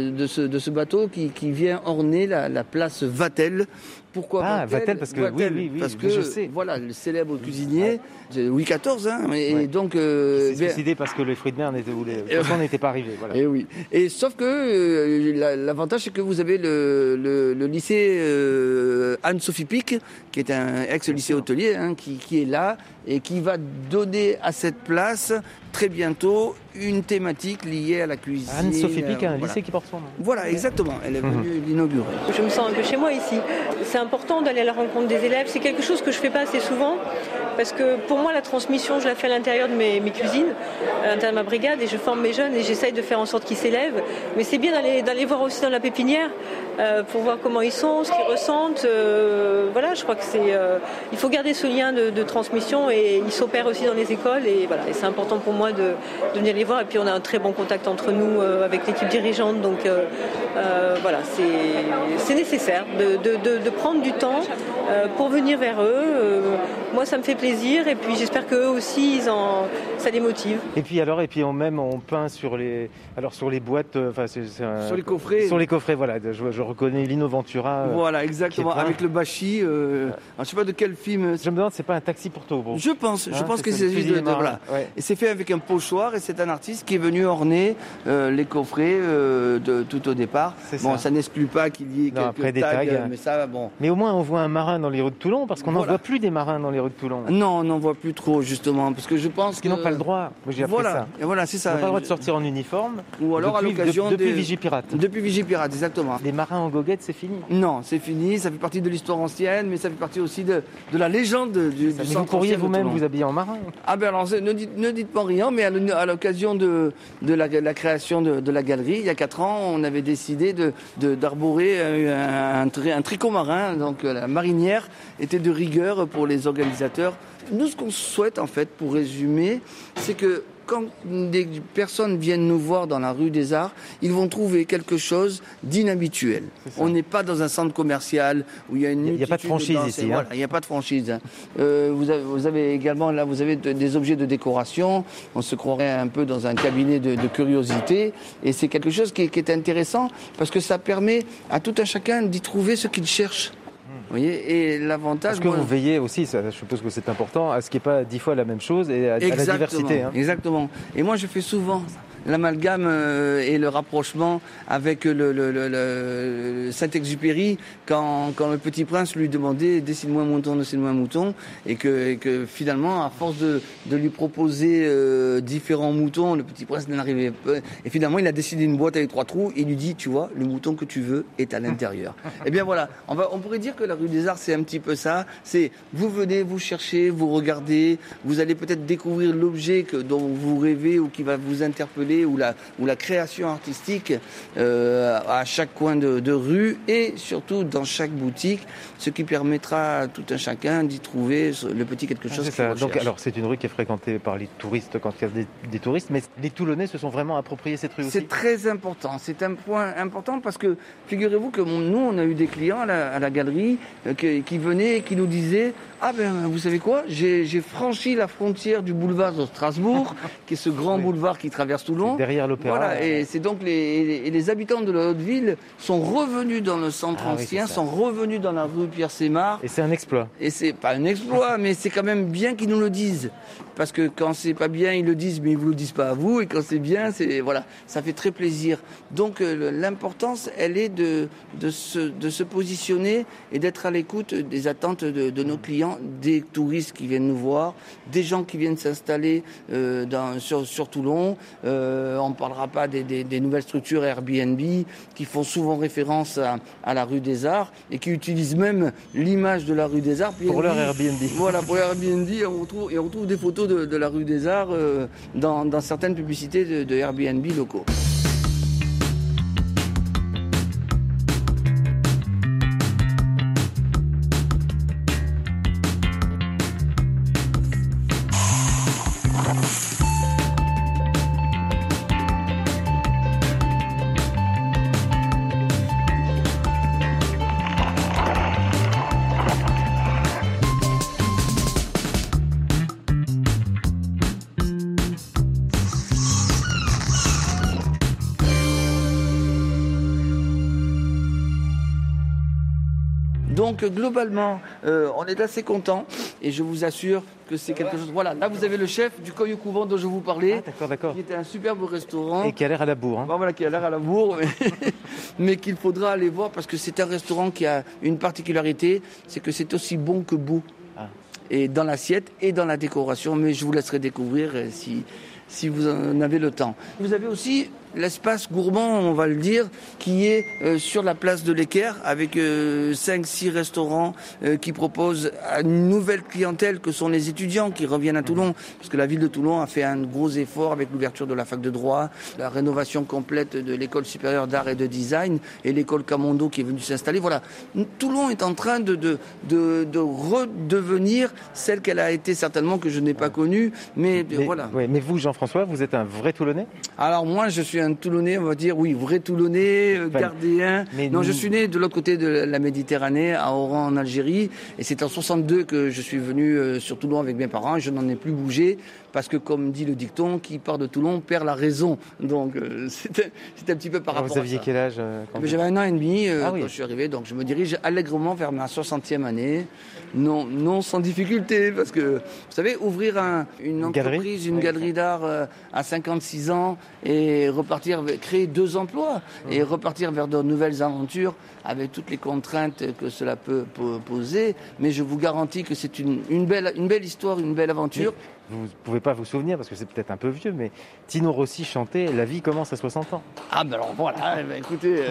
de- de ce, de ce bateau qui, qui vient orner la, la place Vatel. Pourquoi Ah, Vatel, parce que- oui, oui, oui, parce que je sais. voilà, le célèbre cuisinier de Louis XIV, hein, et Ouais. donc euh, C'est bien- suicidé parce que les fruits de mer n'étaient pas arrivés. Voilà. Et oui. Et sauf que euh, la- l'avantage c'est que vous avez le, le, le lycée euh, Anne-Sophie Pic, qui est un ex-lycée hôtelier, hein, qui, qui est là et qui va donner à cette place très bientôt une thématique liée à la cuisine. Anne-Sophie Pic a un euh, voilà. lycée qui porte son nom. Voilà, exactement. Elle est venue l'inaugurer. Je me sens un peu chez moi ici. C'est important d'aller à la rencontre des élèves. C'est quelque chose que je fais pas assez souvent parce que pour moi la transmission je la fais à l'intérieur de mes, mes cuisines, à l'intérieur de ma brigade et je forme mes jeunes et j'essaye de faire en sorte qu'ils s'élèvent. Mais c'est bien d'aller d'aller voir aussi dans la pépinière euh, pour voir comment ils sont, ce qu'ils ressentent. Euh, voilà, je crois que c'est euh, il faut garder ce lien de, de transmission et il s'opère aussi dans les écoles et voilà et c'est important pour moi de, de venir les voir et puis on a un très bon contact entre nous euh, avec l'équipe dirigeante donc euh, euh, voilà c'est c'est nécessaire de, de, de, de prendre du temps euh, pour venir vers eux. Euh, moi ça me fait plaisir et puis j'espère qu'eux aussi ils en, ça les motive. Et puis alors, et puis on même on peint sur les, alors sur les boîtes, enfin un- Sur les coffrets. sur les coffrets, voilà. Je, je reconnais Lino Ventura. Voilà, exactement. Avec le bachi. Euh, je sais pas de quel film. Je me demande, c'est pas un taxi pour Togo. Je pense, je Hein, pense que c'est de, de- voilà. ouais. Et c'est fait avec un pochoir et c'est un artiste qui est venu orner euh, les coffrets euh, de tout au départ. Bon, ça. ça, n'exclut pas qu'il y ait Non, quelques après des tags, tags. mais ça, bon. Mais au moins on voit un marin dans les rues de Toulon, parce qu'on n'en Voilà. voit plus des marins dans les rues de Toulon. Non, on n'en voit plus trop justement, parce que je pense Parce qu'ils que n'ont pas le droit. Moi j'ai appris Voilà, ça. et voilà, c'est Ils ça. n'ont pas le droit de sortir en uniforme. Ou alors à depuis, l'occasion de- depuis Vigipirate. Depuis Vigipirate, exactement. Les marins en goguette, c'est fini. Non, c'est fini, ça fait partie de l'histoire ancienne, mais ça fait partie aussi de, de la légende du, du Mais vous pourriez vous-même vous habiller en marin. Ah ben alors, ne dites, ne dites pas rien, mais à l'o- à de, la, création de, la galerie, il y a quatre ans, on avait décidé d'arborer un tricot marin. Donc euh, la marinière était de rigueur pour les organisateurs. Nous, ce qu'on souhaite en fait, pour résumer, c'est que quand des personnes viennent nous voir dans la rue des Arts, ils vont trouver quelque chose d'inhabituel. On n'est pas dans un centre commercial où il y a une Il y a pas de franchise danses. ici, hein. Voilà, il n'y a pas de franchise. hein. Euh, vous, avez, vous avez également là, vous avez de- des objets de décoration. On se croirait un peu dans un cabinet de, de curiosité, et c'est quelque chose qui est intéressant parce que ça permet à tout un chacun d'y trouver ce qu'il cherche. Vous voyez, et l'avantage. Est-ce que moi- vous veillez aussi, ça, je suppose que c'est important, à ce qu'il n'y ait pas dix fois la même chose et à, à la diversité hein. Exactement. Et moi, je fais souvent l'amalgame euh, et le rapprochement avec le, le- le- le Saint-Exupéry quand, quand le petit prince lui demandait dessine-moi un mouton, dessine-moi un mouton et que, et que finalement à force de, de lui proposer euh, différents moutons le petit prince n'arrivait pas et finalement il a décidé une boîte avec trois trous et il lui dit tu vois le mouton que tu veux est à l'intérieur. Et bien voilà. On, va, on pourrait dire que la rue des Arts c'est un petit peu ça. C'est vous venez vous cherchez vous regardez vous allez peut-être découvrir l'objet dont vous rêvez ou qui va vous interpeller ou la, ou la création artistique euh, à chaque coin de, de rue et surtout dans chaque boutique, ce qui permettra à tout un chacun d'y trouver le petit quelque Ah, chose ça. Donc, alors, c'est une rue qui est fréquentée par les touristes quand il y a des, des touristes, mais les Toulonnais se sont vraiment appropriés cette rue aussi. C'est très important. C'est un point important parce que figurez-vous que nous, on a eu des clients à la, à la galerie euh, qui venaient et qui nous disaient Ah ben, vous savez quoi? J'ai franchi la frontière du boulevard de Strasbourg, qui est ce grand Oui. boulevard qui traverse Toulon. Derrière l'opéra. Voilà, et c'est donc les, les- habitants de la haute ville sont revenus dans le centre Ah ancien, sont revenus dans la rue Pierre Sémar. Et c'est un exploit. Et c'est pas un exploit, mais c'est quand même bien qu'ils nous le disent. Parce que quand c'est pas bien, ils le disent, mais ils vous le disent pas à vous. Et quand c'est bien, c'est voilà, ça fait très plaisir. Donc euh, l'importance, elle est de de se de se positionner et d'être à l'écoute des attentes de, de nos clients, des touristes qui viennent nous voir, des gens qui viennent s'installer euh, sur sur Toulon. Euh, on parlera pas des, des, des nouvelles structures Airbnb qui font souvent référence à, à la rue des Arts et qui utilisent même l'image de la rue des Arts Pour leur Airbnb. Voilà, pour Airbnb, on retrouve, et on retrouve des photos de, la rue des Arts euh, dans, certaines publicités de Airbnb locaux. Donc globalement, euh, on est assez content et je vous assure que c'est quelque chose. Voilà, là vous avez le chef du Coy au Couvent dont je vous parlais, Ah, d'accord, d'accord. qui était un superbe restaurant. Et qui a l'air à la bourre. hein. Bon, voilà, qui a l'air à la bourre, mais, mais qu'il faudra aller voir parce que c'est un restaurant qui a une particularité, c'est que c'est aussi bon que beau. Ah. Et dans l'assiette et dans la décoration, mais je vous laisserai découvrir euh, si, si vous en avez le temps. Vous avez aussi l'espace gourmand, on va le dire, qui est euh, sur la place de l'Équerre avec 5-6 restaurants euh, qui proposent à une nouvelle clientèle que sont les étudiants qui reviennent à Toulon. Parce que la ville de Toulon a fait un gros effort avec l'ouverture de la fac de droit, la rénovation complète de l'école supérieure d'art et de design et l'école Camondo qui est venue s'installer. Voilà, Toulon est en train de, de, de, de redevenir celle qu'elle a été certainement que je n'ai pas connue. Mais, Mais, voilà. ouais, mais vous, Jean-François, vous êtes un vrai Toulonnais? Alors moi, je suis un Toulonnais, on va dire, oui, vrai Toulonnais, euh, mais non, nous- je suis né de l'autre côté de la Méditerranée, à Oran, en Algérie, et c'est en 62 que je suis venu euh, sur Toulon avec mes parents. Je n'en ai plus bougé parce que, comme dit le dicton, qui part de Toulon perd la raison. Donc euh, c'était un petit peu par Alors, rapport Vous à aviez ça. quel âge euh, quand vous- J'avais un an et demi euh, Ah oui. quand je suis arrivé, donc je me dirige allègrement vers ma 60e année. Non, non sans difficulté, parce que, vous savez, ouvrir un- une Une galerie entreprise, une Oui. galerie d'art euh, à 56 ans et repartir, créer deux emplois et repartir vers de nouvelles aventures avec toutes les contraintes que cela peut po- poser. Mais je vous garantis que c'est une, une belle, une belle histoire, une belle aventure. Vous ne pouvez pas vous souvenir parce que c'est peut-être un peu vieux, mais Tino Rossi chantait La vie commence à 60 ans. Ah ben alors voilà, eh ben, écoutez,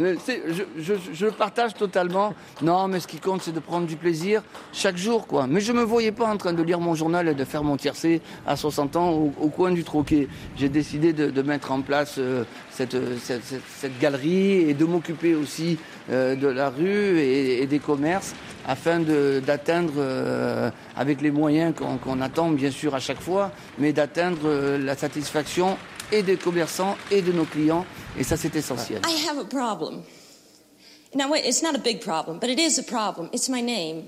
euh, je, je, partage totalement. Non, mais ce qui compte, c'est de prendre du plaisir chaque jour, quoi. Mais je me voyais pas en train de lire mon journal et de faire mon tiercé à 60 ans au, coin du troquet. J'ai décidé de, de mettre en place euh, cette, cette, cette- cette galerie et de m'occuper aussi euh, de la rue et, et des commerces afin d'atteindre, euh, avec les moyens qu'on a attend bien sûr à chaque fois, mais d'atteindre euh, la satisfaction et des commerçants et de nos clients. Et ça, c'est essentiel. I have a problem. Now, wait, it's not a big problem, but it is a problem. It's my name.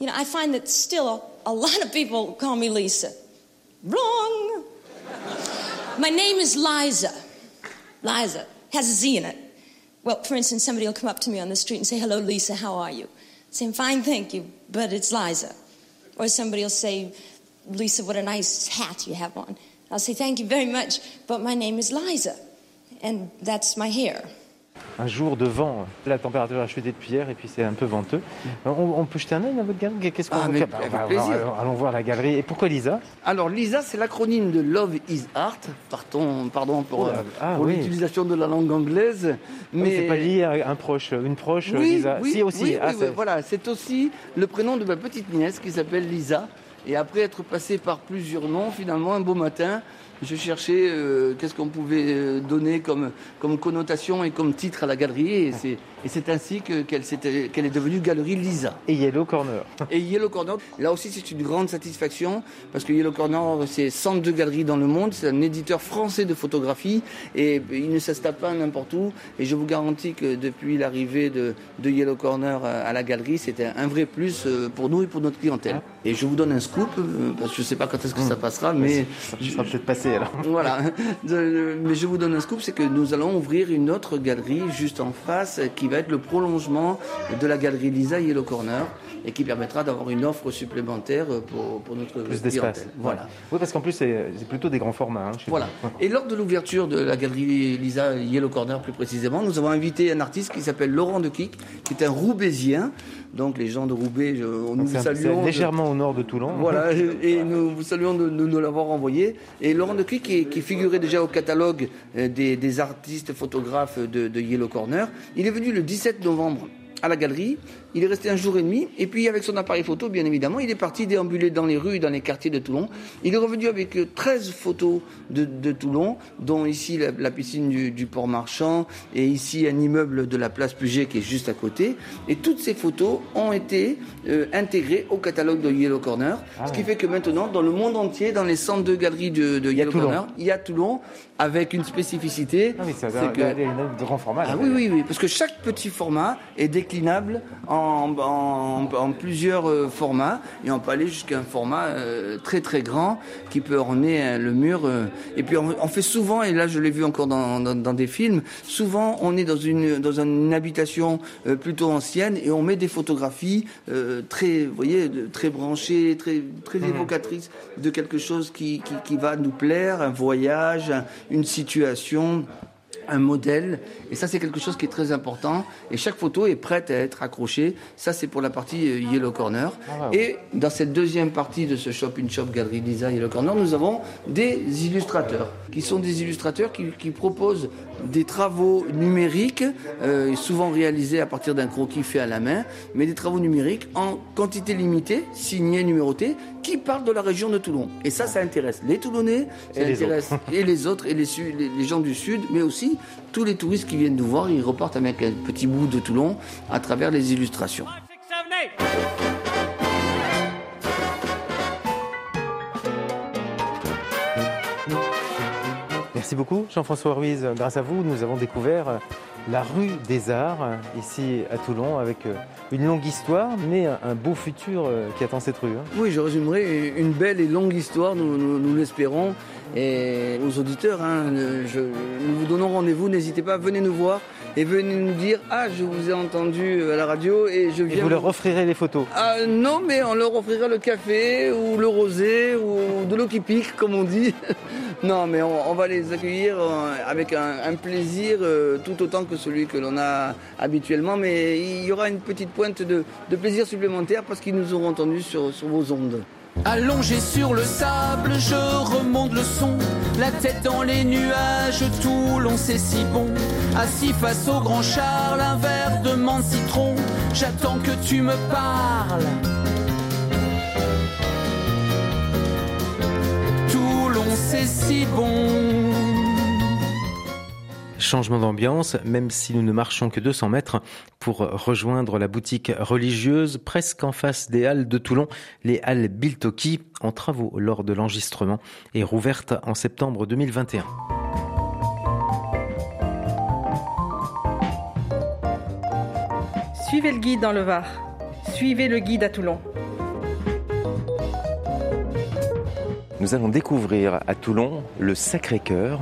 You know, I find that still a lot of people call me Lisa. Wrong. my name is Liza. Liza has a Z in it. Well, for instance, somebody will come up to me on the street and say, Hello, Lisa, how are you? say, I'm fine, thank you, but it's Liza. Or somebody will say, Lisa, what a nice hat you have on. I'll say, Thank you very much, but my name is Liza, and that's my hair. Un jour de vent. La température a chuté depuis hier et puis c'est un peu venteux. On, on peut jeter un œil dans votre galerie Qu'est-ce qu'on Ah, mais avec Bah, plaisir. allons- Allons voir la galerie. Et pourquoi Lisa? Alors Lisa, c'est l'acronyme de Love is Art. Pardon, pardon pour, Oh euh, ah, pour oui. l'utilisation de la langue anglaise. Mais Mais c'est pas lié à un proche, une proche, Oui, Lisa. oui, si aussi. oui, Ah, oui, c'est- oui, voilà, c'est aussi le prénom de ma petite nièce qui s'appelle Lisa. Et après être passé par plusieurs noms, finalement, un beau matin, je cherchais euh, qu'est-ce qu'on pouvait euh, donner comme, comme connotation et comme titre à la galerie. Et c'est, et c'est ainsi que, qu'elle, qu'elle est devenue Galerie Lisa. Et Yellow Corner. Et Yellow Corner, là aussi c'est une grande satisfaction parce que Yellow Corner c'est 102 galeries dans le monde, c'est un éditeur français de photographie et il ne s'installe pas n'importe où et je vous garantis que depuis l'arrivée de, de Yellow Corner à la galerie c'était un vrai plus euh, pour nous et pour notre clientèle. Et je vous donne un scoop parce que je ne sais pas quand est-ce que ça passera mais Ça sera peut-être passé alors. voilà. De- mais je vous donne un scoop, c'est que nous allons ouvrir une autre galerie juste en face qui va être le prolongement de la galerie Lisa Yellow Corner et qui permettra d'avoir une offre supplémentaire pour, pour notre Plus d'espace. Voilà. Oui, parce qu'en plus, c'est plutôt des grands formats. hein, Voilà. Et lors de l'ouverture de la galerie Lisa Yellow Corner plus précisément, nous avons invité un artiste qui s'appelle Laurent de Quic, qui est un Roubaisien. Donc les gens de Roubaix, je- nous vous saluons. de- légèrement au nord de Toulon. Voilà, et nous vous saluons de, de nous l'avoir envoyé. Et Laurent de qui, qui figurait déjà au catalogue euh, des, des artistes photographes de, de Yellow Corner, il est venu le 17 novembre à la galerie. Il est resté un jour et demi. Et puis, avec son appareil photo, bien évidemment, il est parti déambuler dans les rues, dans les quartiers de Toulon. Il est revenu avec euh, 13 photos de, de Toulon, dont ici la, la piscine du, du port marchand et ici un immeuble de la place Puget qui est juste à côté. Et toutes ces photos ont été euh, intégrées au catalogue de Yellow Corner. ce qui fait que maintenant, dans le monde entier, dans les 102 galeries de, de Yellow Toulon. Corner, il y a Toulon avec une spécificité. Ah oui, c'est c'est un, que- un grand format. ah oui, oui, oui, parce que chaque petit format est déclinable en, en- en plusieurs euh, formats et on peut aller jusqu'à un format euh, très très grand qui peut orner euh, le mur. euh. et puis on, on fait souvent, et là je l'ai vu encore dans, dans- dans des films, souvent on est dans une, dans une habitation plutôt ancienne et on met des photographies très, vous voyez, très branchées, très, très évocatrices de quelque chose qui, qui, qui va nous plaire, un voyage, un- une situation un modèle. Et ça, c'est quelque chose qui est très important. Et chaque photo est prête à être accrochée. Ça, c'est pour la partie euh, Yellow Corner. Et dans cette deuxième partie de ce Shop in Shop Galerie Lisa Yellow Corner, nous avons des illustrateurs, qui sont des illustrateurs qui, qui proposent des travaux numériques, euh, souvent réalisés à partir d'un croquis fait à la main, mais des travaux numériques en quantité limitée, signés, numérotés, qui parlent de la région de Toulon. Et ça, ça intéresse les Toulonnais, ça Et les intéresse et les autres, et les, les- les gens du Sud, mais aussi tous les touristes qui viennent nous voir, ils repartent avec un petit bout de Toulon à travers les illustrations. Merci beaucoup, Jean-François Ruiz. Grâce à vous, nous avons découvert la rue des Arts, ici à Toulon, avec euh, une longue histoire, mais un beau futur euh, qui attend cette rue. hein. Oui, je résumerai une belle et longue histoire, nous, l'espérons. Et aux auditeurs, hein, nous vous donnons rendez-vous, n'hésitez pas, venez nous voir et venez nous dire Ah, je vous ai entendu à la radio et je Et viens. vous leur offrirez les photos. Ah, non, mais on leur offrira le café ou le rosé ou de l'eau qui pique, comme on dit. non, mais on, on va les accueillir euh, avec un, un plaisir euh, tout autant que celui que l'on a habituellement. Mais il y aura une petite pointe de, de plaisir supplémentaire parce qu'ils nous auront entendus sur, sur vos ondes. Allongé sur le sable, je remonte le son, la tête dans les nuages, Toulon c'est si bon. Assis face au grand Charles, un verre de menthe citron, j'attends que tu me parles. Toulon c'est si bon. Changement d'ambiance, même si nous ne marchons que 200 mètres pour rejoindre la boutique religieuse presque en face des Halles de Toulon, les Halles Biltoki, en travaux lors de l'enregistrement et rouverte en septembre 2021. Suivez le guide dans le Var. Suivez le guide à Toulon. Nous allons découvrir à Toulon le Sacré-Cœur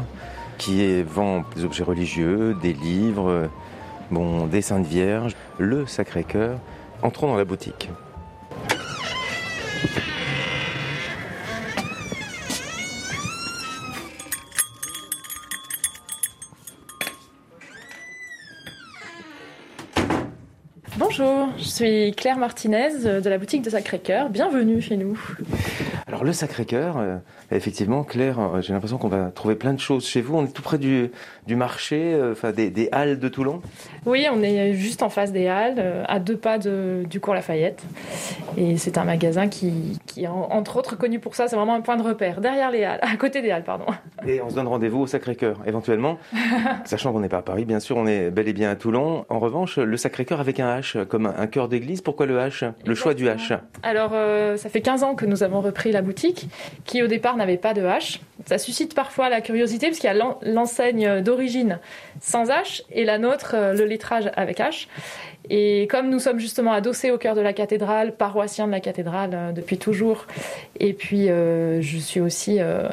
qui vend des objets religieux, des livres, bon, des Saintes Vierges, le Sacré-Cœur. Entrons dans la boutique. Bonjour, je suis Claire Martinez de la boutique de Sacré-Cœur. Bienvenue chez nous. Alors le Sacré-Cœur, euh, effectivement, Claire, euh, j'ai l'impression qu'on va trouver plein de choses chez vous. On est tout près du, du marché, euh, enfin des, des, halles de Toulon. Oui, on est juste en face des halles, à deux pas de, du cours Lafayette. Et c'est un magasin qui, qui est entre autres connu pour ça. C'est vraiment un point de repère derrière les halles, à côté des halles, pardon. Et on se donne rendez-vous au Sacré-Cœur, éventuellement, sachant qu'on n'est pas à Paris, bien sûr, on est bel et bien à Toulon. En revanche, le Sacré-Cœur avec un H, comme un cœur d'église. Pourquoi le H? Le choix du H Alors, ça fait 15 ans que nous avons repris la boutique, qui au départ n'avait pas de H. Ça suscite parfois la curiosité, parce qu'il y a l'enseigne d'origine sans H et la nôtre, le lettrage avec H. Et comme nous sommes justement adossés au cœur de la cathédrale, paroissien de la cathédrale euh, depuis toujours, et puis euh, je suis aussi euh,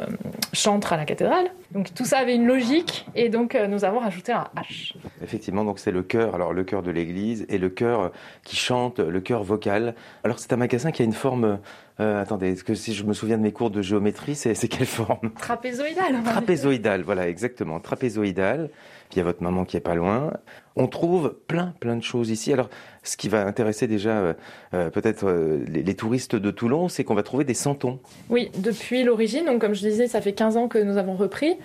chantre à la cathédrale, donc tout ça avait une logique, et donc euh, nous avons rajouté un H. Effectivement, donc c'est le cœur, alors le cœur de l'Église et le cœur qui chante, le cœur vocal. Alors c'est un magasin qui a une forme. Euh, attendez, est-ce que si je me souviens de mes cours de géométrie, c'est quelle forme? Trapézoïdale. Trapézoïdale, voilà, exactement, trapézoïdale. Puis il y a votre maman qui est pas loin. On trouve plein, plein de choses ici. Alors, ce qui va intéresser déjà euh, euh, peut-être euh, les, touristes de Toulon, c'est qu'on va trouver des santons. Oui, depuis l'origine, donc comme je disais, ça fait 15 ans que nous avons repris.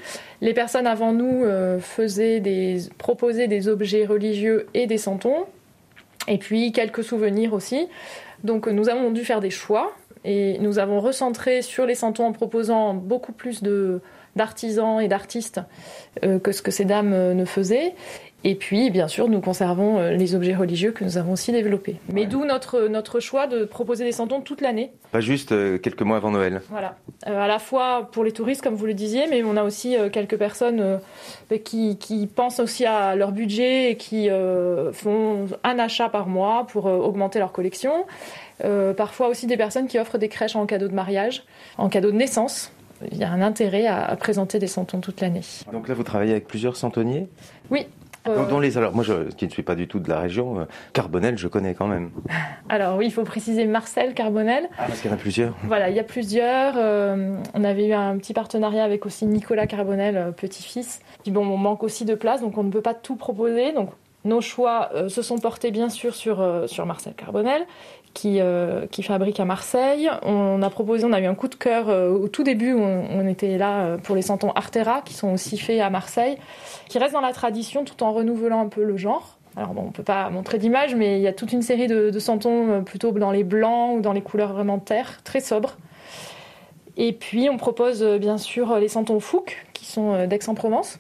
Les personnes avant nous faisaient des, proposaient des objets religieux et des santons, et puis quelques souvenirs aussi. Donc nous avons dû faire des choix, et nous avons recentré sur les santons en proposant beaucoup plus de d'artisans et d'artistes euh, que ce que ces dames euh, ne faisaient. Et puis, bien sûr, nous conservons euh, les objets religieux que nous avons aussi développés. Mais ouais. d'où notre, notre choix de proposer des santons toute l'année. Pas juste euh, quelques mois avant Noël. Voilà. Euh, à la fois pour les touristes, comme vous le disiez, mais on a aussi euh, quelques personnes euh, qui, qui, pensent aussi à leur budget et qui font un achat par mois pour augmenter leur collection. parfois aussi des personnes qui offrent des crèches en cadeau de mariage, en cadeau de naissance il y a un intérêt à, à présenter des santons toute l'année. Donc là, vous travaillez avec plusieurs santonniers Oui. Euh... Dans les, alors moi, je, qui ne suis pas du tout de la région, euh, Carbonel, je connais quand même. Alors oui, il faut préciser Marcel Carbonel. Ah, parce qu'il y en a plusieurs. Voilà, il y a plusieurs. Euh, on avait eu un petit partenariat avec aussi Nicolas Carbonel, petit-fils. Puis bon, on manque aussi de place, donc on ne peut pas tout proposer. Donc nos choix euh, se sont portés bien sûr sur, euh, sur Marcel Carbonel, qui, euh, qui fabrique à Marseille. On a proposé, on a eu un coup de cœur au tout début, on, était là pour les santons Artera, qui sont aussi faits à Marseille, qui restent dans la tradition tout en renouvelant un peu le genre. Alors bon, on peut pas montrer d'image, mais il y a toute une série de, de santons plutôt dans les blancs ou dans les couleurs vraiment terre, très sobres. Et puis on propose bien sûr les santons Fouque, qui sont d'Aix-en-Provence.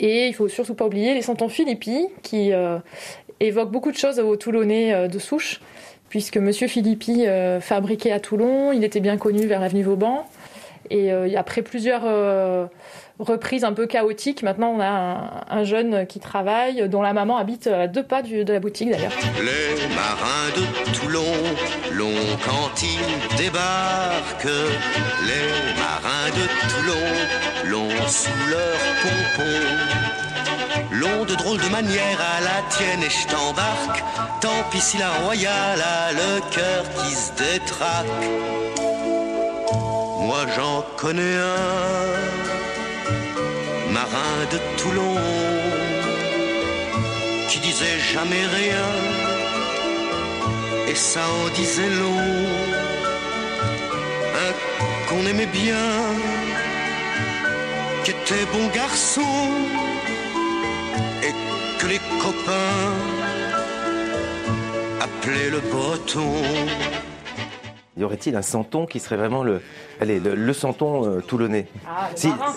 Et il faut surtout pas oublier les santons Philippi, qui euh, évoquent beaucoup de choses aux Toulonnais euh, de souche, puisque Monsieur Philippi euh, fabriquait à Toulon, il était bien connu vers l'avenue Vauban. Et après plusieurs reprises un peu chaotiques, maintenant on a un, un, jeune qui travaille, dont la maman habite à deux pas de la boutique d'ailleurs. Les marins de Toulon, l'ont quand ils débarquent. Les marins de Toulon, l'ont sous leur pompon. L'ont de drôles de manière à la tienne et je t'embarque. Tant pis si la royale a le cœur qui se détraque. Moi j'en connais un, Toulon, qui disait jamais rien, et ça en disait long. Un qu'on aimait bien, qui était bon garçon, et que les copains appelaient le breton. Y aurait-il un santon qui serait vraiment le, allez, le, le santon euh, toulonnais Ah, le Si- marin.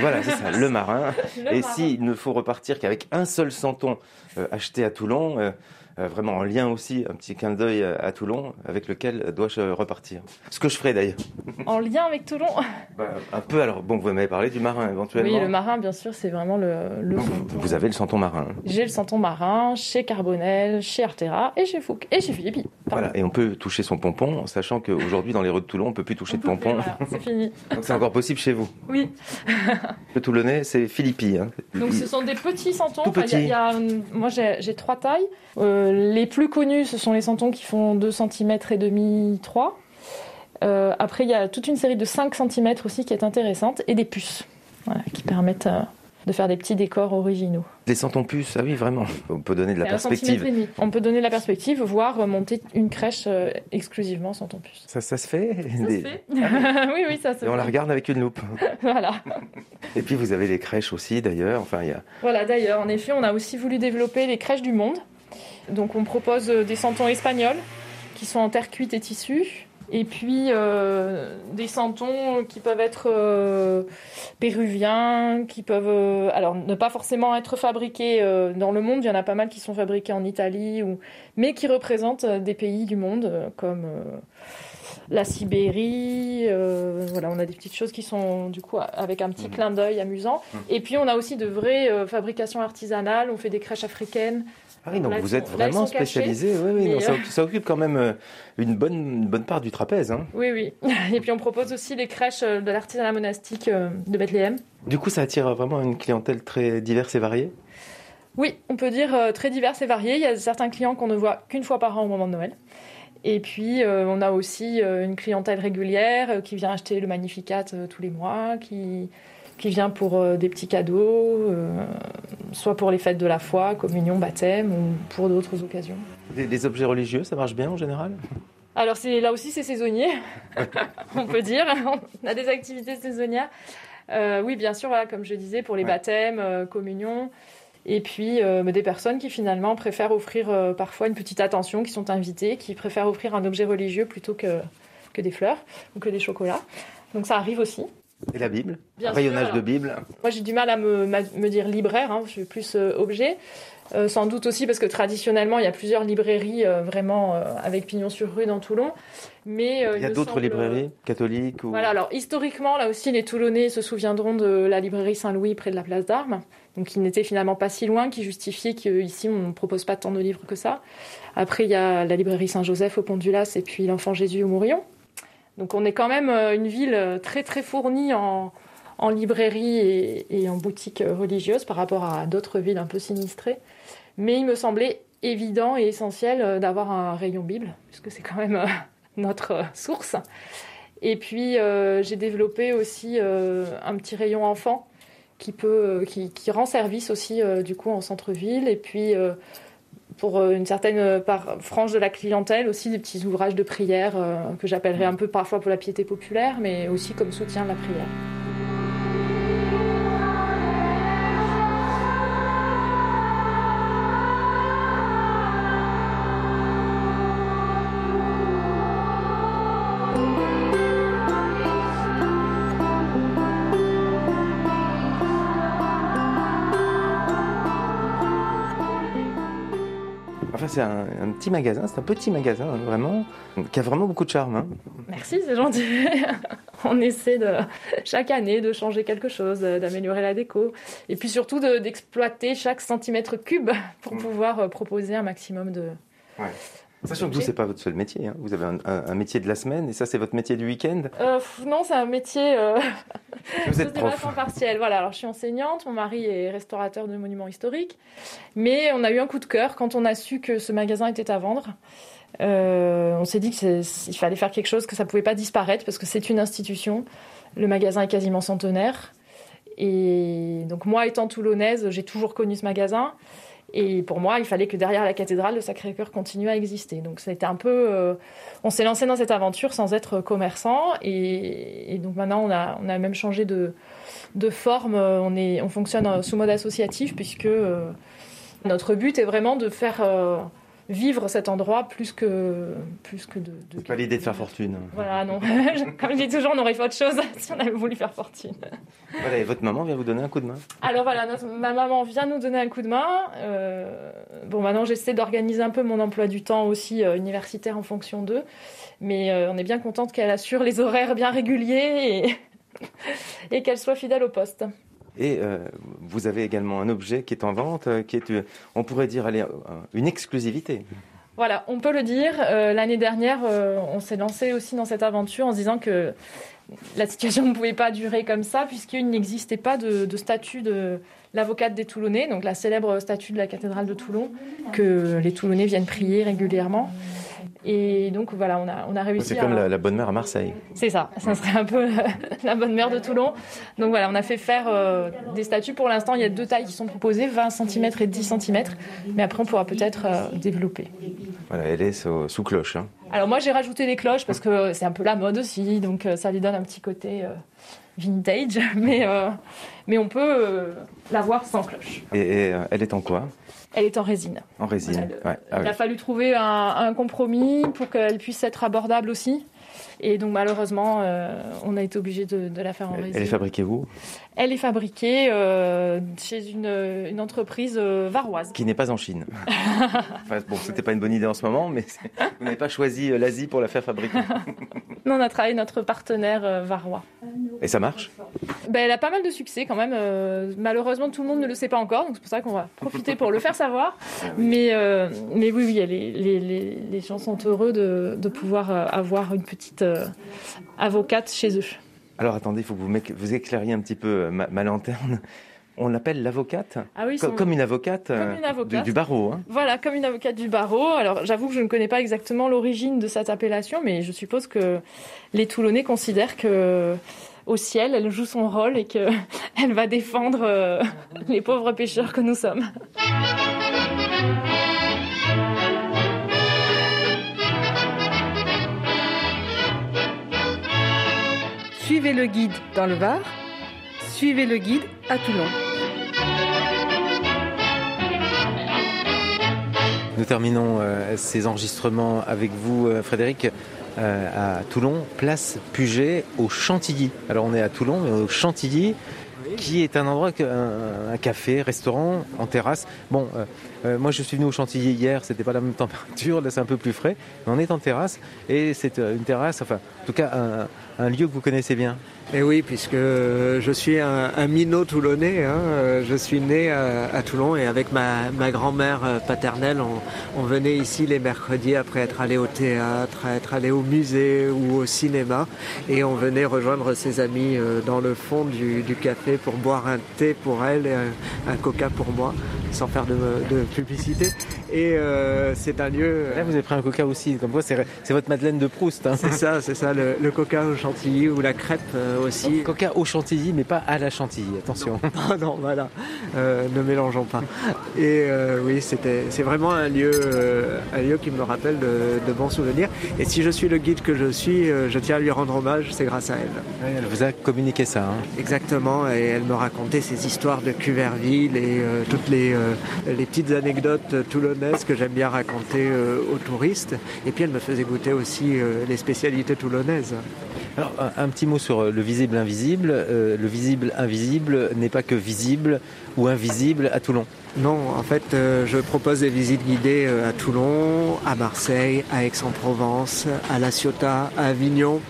Voilà, c'est ça, le marin. Le Et s'il ne faut repartir qu'avec un seul santon euh, acheté à Toulon, euh, vraiment en lien aussi, un petit clin d'œil à, à Toulon, avec lequel dois-je repartir? Ce que je ferai d'ailleurs. En lien avec Toulon? Bah, un peu, alors, bon, vous m'avez parlé du marin éventuellement. Oui, le marin, bien sûr, c'est vraiment le, le santon. Vous avez le santon marin. J'ai le santon marin chez Carbonel, chez Artera et chez Fouque et chez Philippi. Voilà, et on peut toucher son pompon, sachant qu'aujourd'hui, dans les rues de Toulon, on peut plus toucher de pompon. Voilà, c'est fini. Donc c'est encore possible chez vous. Oui. Le Toulonnais, c'est Philippi. Hein. Donc ce sont des petits santons. Tout Enfin, il y a- il y a, hum, moi j'ai j'ai trois tailles. Euh, les plus connus, ce sont les santons qui font 2 cm et demi, 3. Euh, après, il y a toute une série de 5 cm aussi qui est intéressante et des puces voilà, qui permettent euh, de faire des petits décors originaux. Les santons puces, ah oui, vraiment. On peut donner de la perspective. On peut donner de la perspective, voire monter une crèche euh, exclusivement santon puce. Ça, ça se fait Ça Des- se fait. oui, oui, ça se Et on fait. la regarde avec une loupe. Voilà. Et puis vous avez les crèches aussi, d'ailleurs. Enfin, il y a... Voilà, d'ailleurs, en effet, on a aussi voulu développer les crèches du monde. Donc, on propose euh, des santons espagnols qui sont en terre cuite et tissu. Et puis, euh, des santons qui peuvent être euh, péruviens, qui peuvent, euh, alors, ne pas forcément être fabriqués dans le monde. Il y en a pas mal qui sont fabriqués en Italie, ou... mais qui représentent des pays du monde, comme la Sibérie. voilà, on a des petites choses qui sont, du coup, avec un petit clin d'œil amusant. Et puis, on a aussi de vraies fabrications artisanales. On fait des crèches africaines. Ah oui, donc Là, vous êtes vraiment spécialisé. Oui, oui, non, ça, euh, ça occupe quand même euh, une bonne, une bonne part du trapèze. hein. Oui, oui. Et puis, on propose aussi les crèches euh, de l'artisanat monastique de Bethléem. Du coup, ça attire vraiment une clientèle très diverse et variée? Oui, on peut dire très divers et variés. Il y a certains clients qu'on ne voit qu'une fois par an au moment de Noël. Et puis, euh, on a aussi euh, une clientèle régulière euh, qui vient acheter le Magnificat tous les mois, qui, qui vient pour euh, des petits cadeaux, euh, soit pour les fêtes de la foi, communion, baptême, ou pour d'autres occasions. Les objets religieux, ça marche bien en général? Alors là aussi c'est saisonnier, on peut dire. On a des activités saisonnières. Euh, oui, bien sûr, voilà, comme je disais, pour les Ouais. baptêmes, communion. Et puis euh, des personnes qui finalement préfèrent offrir euh, parfois une petite attention, qui sont invitées, qui préfèrent offrir un objet religieux plutôt que, que des fleurs ou que des chocolats. Donc ça arrive aussi. Et la Bible Bien Un rayonnage de. Bible Moi, j'ai du mal à me, dire libraire, hein, je suis plus euh, objet. Euh, sans doute aussi parce que traditionnellement, il y a plusieurs librairies euh, vraiment avec pignon sur rue dans Toulon. Mais Il y a d'autres semble- librairies catholiques ou... Voilà, alors historiquement, là aussi, les Toulonnais se souviendront de la librairie Saint-Louis près de la place d'Armes, donc qui n'était finalement pas si loin, qui justifiait qu'ici, on ne propose pas tant de livres que ça. Après, il y a la librairie Saint-Joseph au Pont du Las et puis l'Enfant Jésus au Mourillon. Donc on est quand même euh, une ville euh, très très fournie en, librairie et, en boutique euh, religieuse par rapport à d'autres villes un peu sinistrées. Mais il me semblait évident et essentiel d'avoir un rayon Bible, puisque c'est quand même notre source. Et puis j'ai développé aussi un petit rayon enfant qui peut, qui, rend service aussi du coup en centre-ville. Et puis pour euh, une certaine euh, part, frange de la clientèle aussi des petits ouvrages de prière euh, que j'appellerais un peu parfois pour la piété populaire, mais aussi comme soutien de la prière. Petit magasin, c'est un petit magasin, hein, vraiment, qui a vraiment beaucoup de charme. hein. Merci, c'est gentil. On essaie de, chaque année de changer quelque chose, euh, d'améliorer la déco, et puis surtout de- d'exploiter chaque centimètre cube pour pouvoir euh, proposer un maximum de. Sachant que vous, c'est pas votre seul métier. hein. Vous avez un, un- un métier de la semaine et ça, c'est votre métier du week-end. Euh, non, c'est un métier. euh, Vous êtes prof. Voilà, alors je suis enseignante, mon mari est restaurateur de monuments historiques, mais on a eu un coup de cœur quand on a su que ce magasin était à vendre. Euh, on s'est dit qu'il fallait faire quelque chose, que ça pouvait pas disparaître parce que c'est une institution. Le magasin est quasiment centenaire. Et donc moi, étant toulonnaise, j'ai toujours connu ce magasin. Et pour moi, il fallait que derrière la cathédrale, le Sacré-Cœur continue à exister. Donc c'était un peu... euh, on s'est lancé dans cette aventure sans être commerçant. Et, donc maintenant, on a, on a même changé de, de forme. On, est, on fonctionne euh, sous mode associatif puisque euh, notre but est vraiment de faire... euh, vivre cet endroit plus que, plus que de. de... Pas l'idée de faire fortune. Voilà, non. Comme je dis toujours, on aurait fait autre chose si on avait voulu faire fortune. Voilà, et votre maman vient vous donner un coup de main Alors voilà, notre- ma maman vient nous donner un coup de main. Euh, bon, maintenant j'essaie d'organiser un peu mon emploi du temps aussi euh, universitaire en fonction d'eux. Mais euh, on est bien contente qu'elle assure les horaires bien réguliers et, et qu'elle soit fidèle au poste. Et euh, vous avez également un objet qui est en vente, euh, qui est, euh, on pourrait dire, allez, une exclusivité. Voilà, on peut le dire. L'année dernière, on s'est lancé aussi dans cette aventure en se disant que la situation ne pouvait pas durer comme ça, puisqu'il n'existait pas de, de statut de l'avocate des Toulonnais, donc la célèbre statue de la cathédrale de Toulon, que les Toulonnais viennent prier régulièrement. Et donc voilà, on a, on a réussi C'est à... comme la, la bonne mère à Marseille. C'est ça, ça serait un peu la bonne mère de Toulon. Donc voilà, on a fait faire euh, des statues. Pour l'instant, il y a deux tailles qui sont proposées, 20 cm et 10 cm. Mais après, on pourra peut-être euh, développer. Voilà, elle est sous, sous cloche. hein. Alors moi, j'ai rajouté des cloches parce que c'est un peu la mode aussi. Donc euh, ça lui donne un petit côté euh, vintage. Mais, mais on peut euh, la voir sans cloche. Et, et, elle est en quoi? Elle est en résine. En résine. Ouais. Ah Il oui. a fallu trouver un, un compromis pour qu'elle puisse être abordable aussi. Et donc malheureusement, euh, on a été obligé de, de la faire en résine. Elle est fabriquée où? Elle est fabriquée euh, chez une, une entreprise euh, varoise. Qui n'est pas en Chine. enfin, bon, c'était pas une bonne idée en ce moment, mais vous n'avez pas choisi euh, l'Asie pour la faire fabriquer. Nous, on a travaillé notre partenaire euh, varois. Et ça marche? Ben, elle a pas mal de succès quand même. Malheureusement, tout le monde ne le sait pas encore, donc c'est pour ça qu'on va profiter pour le faire savoir. Mais, euh, mais oui, oui, les, les, les, les gens sont heureux de, de pouvoir avoir une petite avocate chez eux. Alors attendez, il faut que vous, vous éclairiez un petit peu euh, ma, ma lanterne. On l'appelle l'avocate Ah oui, Comme une avocate, Comme euh, une avocate. Du, du barreau. Hein. Voilà, comme une avocate du barreau. Alors, j'avoue que je ne connais pas exactement l'origine de cette appellation, mais je suppose que les Toulonnais considèrent que au ciel, elle joue son rôle et qu'elle va défendre euh, les pauvres pêcheurs que nous sommes. Suivez le guide dans le Var, suivez le guide à Toulon. Nous terminons euh, ces enregistrements avec vous, euh, Frédéric, euh, à Toulon, place Puget, au Chantilly. Alors on est à Toulon, mais au Chantilly, qui est un endroit, un, un café, restaurant, en terrasse. Bon, euh, euh, moi je suis venu au Chantilly hier, c'était pas la même température, là c'est un peu plus frais, mais on est en terrasse, et c'est euh, une terrasse, enfin, en tout cas un, un lieu que vous connaissez bien. Et oui, puisque euh, je suis un, un minot toulonnais. hein, Je suis né à, à Toulon et avec ma, ma grand-mère paternelle, on, on venait ici les mercredis après être allé au théâtre, être allé au musée ou au cinéma. Et on venait rejoindre ses amis dans le fond du, du café pour boire un thé pour elle et un, un coca pour moi, sans faire de, de publicité. Et euh, c'est un lieu... Là vous avez pris un coca aussi, comme quoi c'est votre Madeleine de Proust. hein. C'est ça, c'est ça, le, le coca au chantilly ou la crêpe euh, aussi. Coca au chantilly, mais pas à la chantilly, attention. Ah non, voilà, Euh, ne mélangeons pas. Et euh, oui, c'est vraiment un lieu, un lieu qui me rappelle de, de bons souvenirs. Et si je suis le guide que je suis, je tiens à lui rendre hommage, c'est grâce à elle. Elle vous a communiqué ça. hein. Exactement, et elle me racontait ces histoires de Cuverville et euh, toutes les, euh, les petites anecdotes toulonnaises que j'aime bien raconter euh, aux touristes. Et puis elle me faisait goûter aussi euh, les spécialités toulonnaises. Alors, un, un petit mot sur euh, le visible invisible. Euh, le visible invisible n'est pas que visible ou invisible à Toulon. Non, en fait, euh, je propose des visites guidées euh, à Toulon, à Marseille, à Aix-en-Provence, à La Ciotat, à Avignon,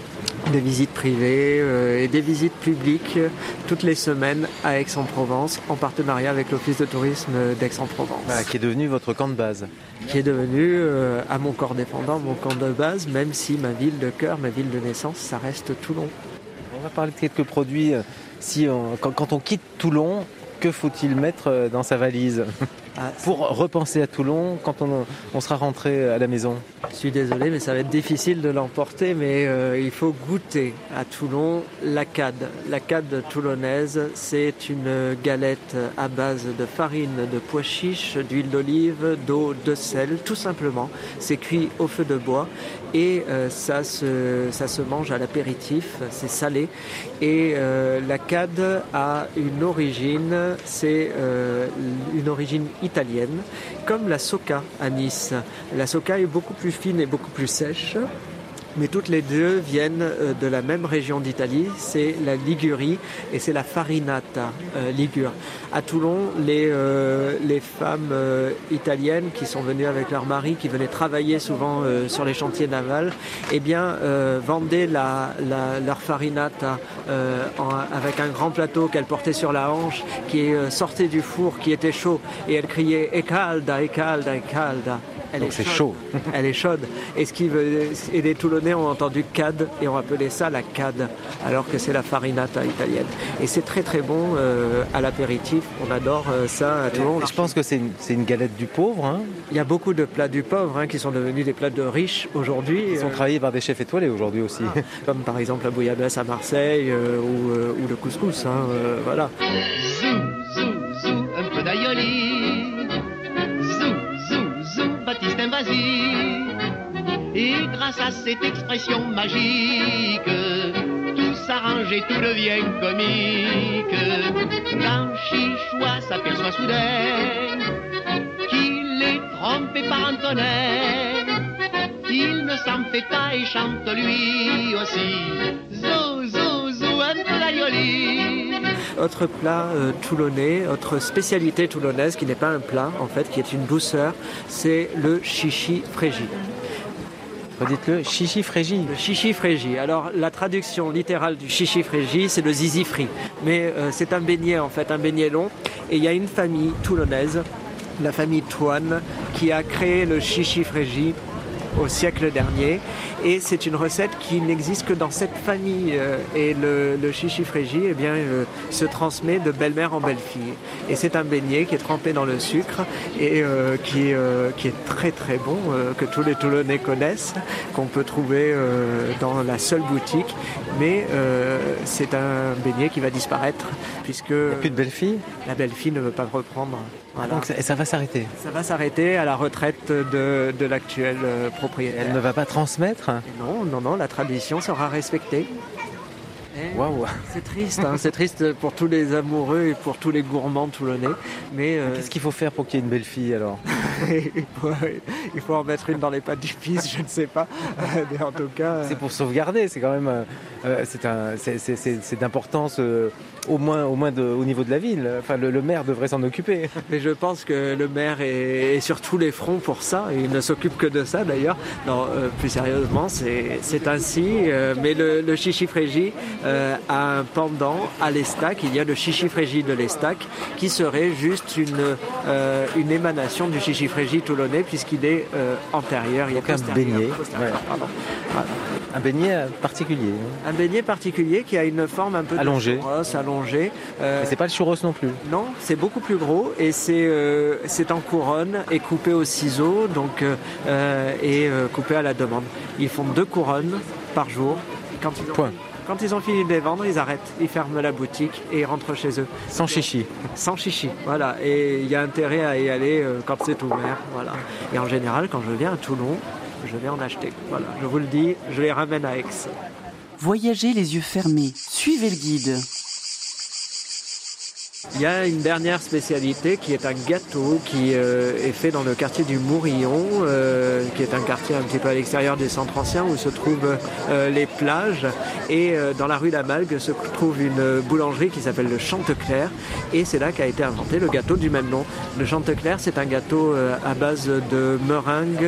des visites privées euh, et des visites publiques euh, toutes les semaines à Aix-en-Provence en partenariat avec l'Office de tourisme d'Aix-en-Provence. Voilà, qui est devenu votre camp de base. Qui est devenu euh, à mon corps défendant, mon camp de base, même si ma ville de cœur, ma ville de naissance, ça reste Toulon. On va parler de quelques produits. euh, Si on- quand, quand on quitte Toulon, que faut-il mettre dans sa valise? pour repenser à Toulon quand on, sera rentré à la maison Je suis désolé, mais ça va être difficile de l'emporter, mais euh, il faut goûter à Toulon la cade. La cade toulonnaise, c'est une galette à base de farine, de pois chiches, d'huile d'olive, d'eau, de sel, tout simplement. C'est cuit au feu de bois et euh, ça, se, ça se mange à l'apéritif, c'est salé. Et euh, la cade a une origine, c'est euh, une origine italienne, comme la soca à Nice. La soca est beaucoup plus fine et beaucoup plus sèche mais toutes les deux viennent euh, de la même région d'Italie, c'est la Ligurie et c'est la farinata euh, ligure. À Toulon, les, euh, les femmes euh, italiennes qui sont venues avec leur mari, qui venaient travailler souvent euh, sur les chantiers navals, eh bien euh, vendaient la, la- leur farinata euh, en- avec un grand plateau qu'elles portaient sur la hanche, qui sortait du four, qui était chaud, et elles criaient E calda, e calda, e calda. Elle Donc est c'est chaude. Elle est chaude. Et, ce qui veut, et Toulonnais ont entendu cad et ont appelé ça la cad, alors que c'est la farinata italienne. Et c'est très très bon euh, à l'apéritif. On adore euh, ça à Toulon. Je pense que c'est une, galette du pauvre. Hein. Il y a beaucoup de plats du pauvre hein, qui sont devenus des plats de riches aujourd'hui. Ils sont Euh, travaillés par des chefs étoilés aujourd'hui aussi. comme par exemple la bouillabaisse à Marseille euh, ou, euh, ou le couscous. hein, euh, voilà. Zou, zou, zou, un peu d'aïoli. Zou, zou, zou, Baptiste. Et grâce à cette expression magique, tout s'arrange et tout devient comique. Quand Chichoua s'aperçoit soudain qu'il est trompé par Antonin, il ne s'en fait pas et chante lui aussi. Zou, un peu d'aïoli. Autre plat euh, toulonnais, autre spécialité toulonnaise qui n'est pas un plat en fait, qui est une douceur, c'est le chichi frégi. Redites-le, chichi frégi. Le chichi frégi. Alors la traduction littérale du chichi frégi, c'est le zizi frit. Mais euh, c'est un beignet en fait, un beignet long. Et il y a une famille toulonnaise, la famille Toine, qui a créé le chichi frégi au siècle dernier. Et c'est une recette qui n'existe que dans cette famille. euh, Et le, le chichi frégi eh bien, euh, se transmet de belle-mère en belle-fille. Et c'est un beignet qui est trempé dans le sucre et euh, qui, euh, qui est très très bon, euh, que tous les Toulonnais connaissent, qu'on peut trouver euh, dans la seule boutique. Mais euh, c'est un beignet qui va disparaître puisque... Il n'y a plus de belle-fille? La belle-fille ne veut pas le reprendre. Voilà. Donc ça, ça va s'arrêter. Ça va s'arrêter à la retraite de, de l'actuel euh, propriétaire. Elle ne va pas transmettre Non, non, non, la tradition sera respectée. Waouh C'est triste, hein, c'est triste pour tous les amoureux et pour tous les gourmands toulonnais. Mais euh, Qu'est-ce qu'il faut faire pour qu'il y ait une belle fille alors il, faut, il faut en mettre une dans les pattes du fils, je ne sais pas. Mais en tout cas, C'est pour sauvegarder, c'est quand même euh, euh, c'est d'importance euh, au moins, au, moins de- au niveau de la ville. Enfin, le, le maire devrait s'en occuper. Mais je pense que le maire est, est sur tous les fronts pour ça. Il ne s'occupe que de ça d'ailleurs. Non, euh, plus sérieusement, c'est ainsi. euh, mais le, le chichi frégi euh, a un pendant à l'estac. Il y a le chichi frégi de l'estac qui serait juste une, une émanation du chichi frégi toulonnais puisqu'il est antérieur. Il est Donc un beignet. Ouais. Voilà. Un beignet particulier. hein. Un beignet particulier qui a une forme un peu Allongée. de Euh, Mais c'est pas le churros non plus. non, c'est beaucoup plus gros et c'est euh, c'est en couronne et coupé au ciseau donc euh, et euh, coupé à la demande. Ils font deux couronnes par jour. Quand ils ont, Point. Quand ils ont fini de les vendre, ils arrêtent, ils ferment la boutique et ils rentrent chez eux. Sans chichi. Sans chichi, voilà. Et il y a intérêt à y aller quand c'est ouvert, voilà. Et en général, quand je viens à Toulon, je vais en acheter. Voilà, je vous le dis, je les ramène à Aix. Voyagez les yeux fermés. Suivez le guide. Il y a une dernière spécialité qui est un gâteau qui euh, est fait dans le quartier du Mourillon, euh, qui est un quartier un petit peu à l'extérieur du centre ancien où se trouvent euh, les plages. Et dans la rue Lamalgue se trouve une boulangerie qui s'appelle le Chanteclair. Et c'est là qu'a été inventé le gâteau du même nom. Le Chanteclair, c'est un gâteau à base de meringue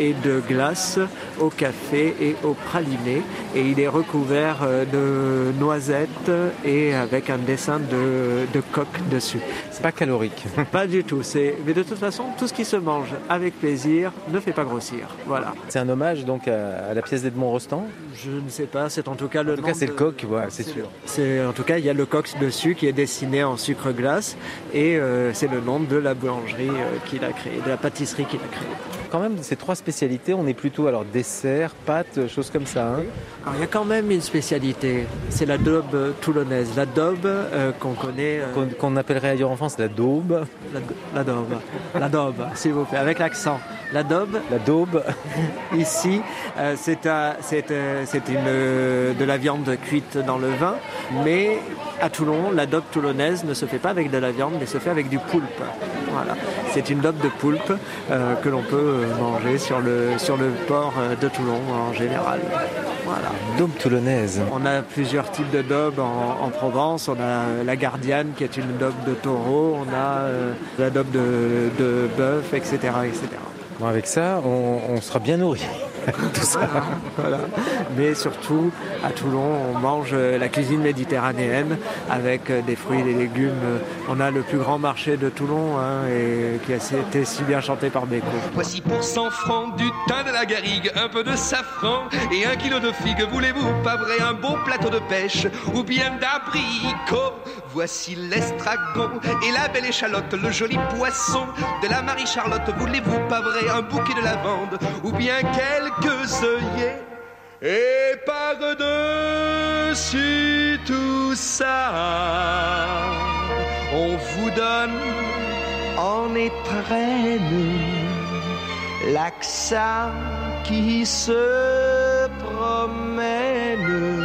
et de glace au café et au praliné. Et il est recouvert de noisettes et avec un dessin de, de coq dessus. C'est pas calorique. Pas du tout. C'est... Mais de toute façon, tout ce qui se mange avec plaisir ne fait pas grossir. Voilà. C'est un hommage donc à, à la pièce d'Edmond Rostand? Je ne sais pas, c'est en tout cas le En tout nom cas, c'est de- le coq, voilà, c'est sûr. C'est, en tout cas, il y a le coq dessus qui est dessiné en sucre glace et euh, c'est le nom de la boulangerie euh, qu'il a créée, de la pâtisserie qu'il a créée. Quand même ces trois spécialités, on est plutôt alors dessert, pâtes, choses comme ça. Hein. Alors, il y a quand même une spécialité, c'est la daube toulonnaise. La daube euh, qu'on connaît. euh, Qu'on qu'on appellerait ailleurs en France la daube. La, la daube. La daube, s'il vous plaît, avec l'accent. La daube. La daube. Ici, euh, c'est un- c'est, euh, c'est une, euh, de la viande cuite dans le vin, mais à Toulon, la daube toulonnaise ne se fait pas avec de la viande, mais se fait avec du poulpe. Voilà. C'est une daube de poulpe euh, que l'on peut euh, manger sur le, sur le port euh, de Toulon en général. Voilà. Daube toulonnaise. On a plusieurs types de daubes en, en Provence. On a la gardiane qui est une daube de taureau. On a euh, la daube de, de bœuf, etc., etc. Bon, avec ça, on, on sera bien nourri. Mais surtout, à Toulon, on mange la cuisine méditerranéenne avec des fruits des légumes. On a le plus grand marché de Toulon hein, et qui a été si bien chanté par Beko. Voici pour 100 francs du thym de la garrigue, un peu de safran et un kilo de figues. Voulez-vous pas vrai un bon plateau de pêche ou bien d'abricots Voici l'estragon et la belle échalote, le joli poisson de la Marie-Charlotte. Voulez-vous pas vrai un bouquet de lavande ou bien quelques œillets? Et par-dessus tout ça, on vous donne en étrenne l'accent qui se promène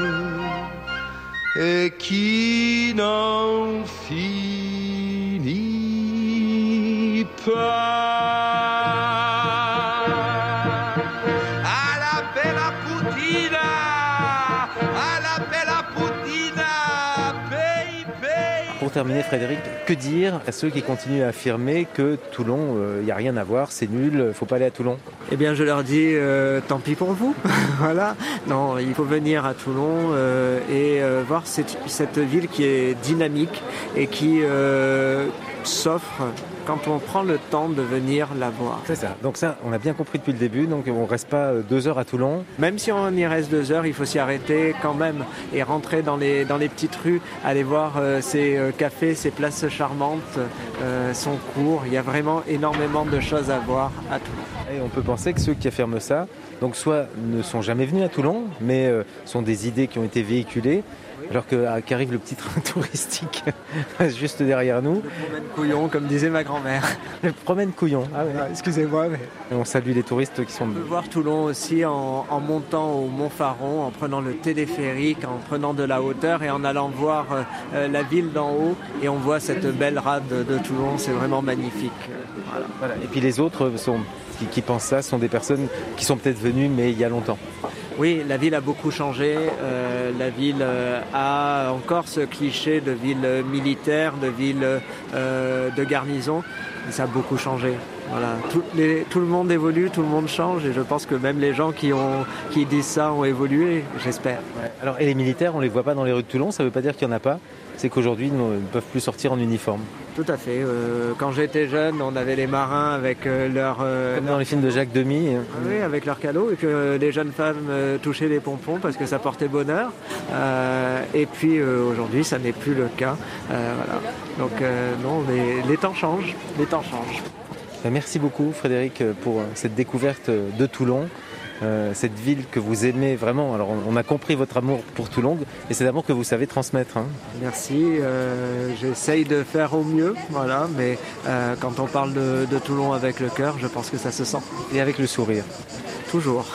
et qui n'en finit pas. Pour terminer, Frédéric, que dire à ceux qui continuent à affirmer que Toulon, il n'y a rien à voir, c'est nul, faut pas aller à Toulon? Eh bien, je leur dis, euh, tant pis pour vous. voilà. Non, il faut venir à Toulon euh, et euh, voir cette, ville qui est dynamique et qui euh, s'offre quand on prend le temps de venir la voir. C'est ça. Donc ça, on a bien compris depuis le début. Donc on reste pas euh, deux heures à Toulon. Même si on y reste deux heures, il faut s'y arrêter quand même et rentrer dans les, dans les petites rues, aller voir euh, ces euh, cafés, ces places charmantes, euh, son cours. Il y a vraiment énormément de choses à voir à Toulon. Et on peut penser que ceux qui affirment ça, donc soit ne sont jamais venus à Toulon, mais sont des idées qui ont été véhiculées, alors ah, qu'arrive le petit train touristique juste derrière nous. Promène couillon, comme disait ma grand-mère. Le promène couillon. Ah ouais. Excusez-moi, mais... On salue les touristes qui sont... On peut voir Toulon aussi en, en montant au Mont Faron, en prenant le téléphérique, en prenant de la hauteur et en allant voir euh, euh, la ville d'en haut. Et on voit cette belle rade de Toulon, c'est vraiment magnifique. Euh, Voilà. Voilà. Et puis les autres sont, qui, qui pensent ça sont des personnes qui sont peut-être venues, mais il y a longtemps. Oui, la ville a beaucoup changé. Euh, la ville euh, a encore ce cliché de ville militaire, de ville euh, de garnison. Mais ça a beaucoup changé. Voilà. Tout, les- tout le monde évolue, tout le monde change, et je pense que même les gens qui, ont, qui disent ça ont évolué, j'espère. Alors, et les militaires, on les voit pas dans les rues de Toulon, ça veut pas dire qu'il y en a pas. C'est qu'aujourd'hui, ils ne peuvent plus sortir en uniforme. Tout à fait. Euh, quand j'étais jeune, on avait les marins avec euh, leur, euh, Comme dans les films de Jacques Demy. Ah Oui, avec leur calot. Et puis euh, les jeunes femmes euh, touchaient les pompons parce que ça portait bonheur. Euh, et puis euh, aujourd'hui, ça n'est plus le cas. Euh, voilà. Donc euh, non, les, les temps changent. Les temps changent. Ben, Merci beaucoup Frédéric pour euh, cette découverte de Toulon, euh, cette ville que vous aimez vraiment. Alors on on a compris votre amour pour Toulon et c'est d'amour que vous savez transmettre. hein. Merci. euh, J'essaye de faire au mieux. Voilà. Mais euh, quand on parle de, de Toulon avec le cœur, je pense que ça se sent. Et avec le sourire. Toujours.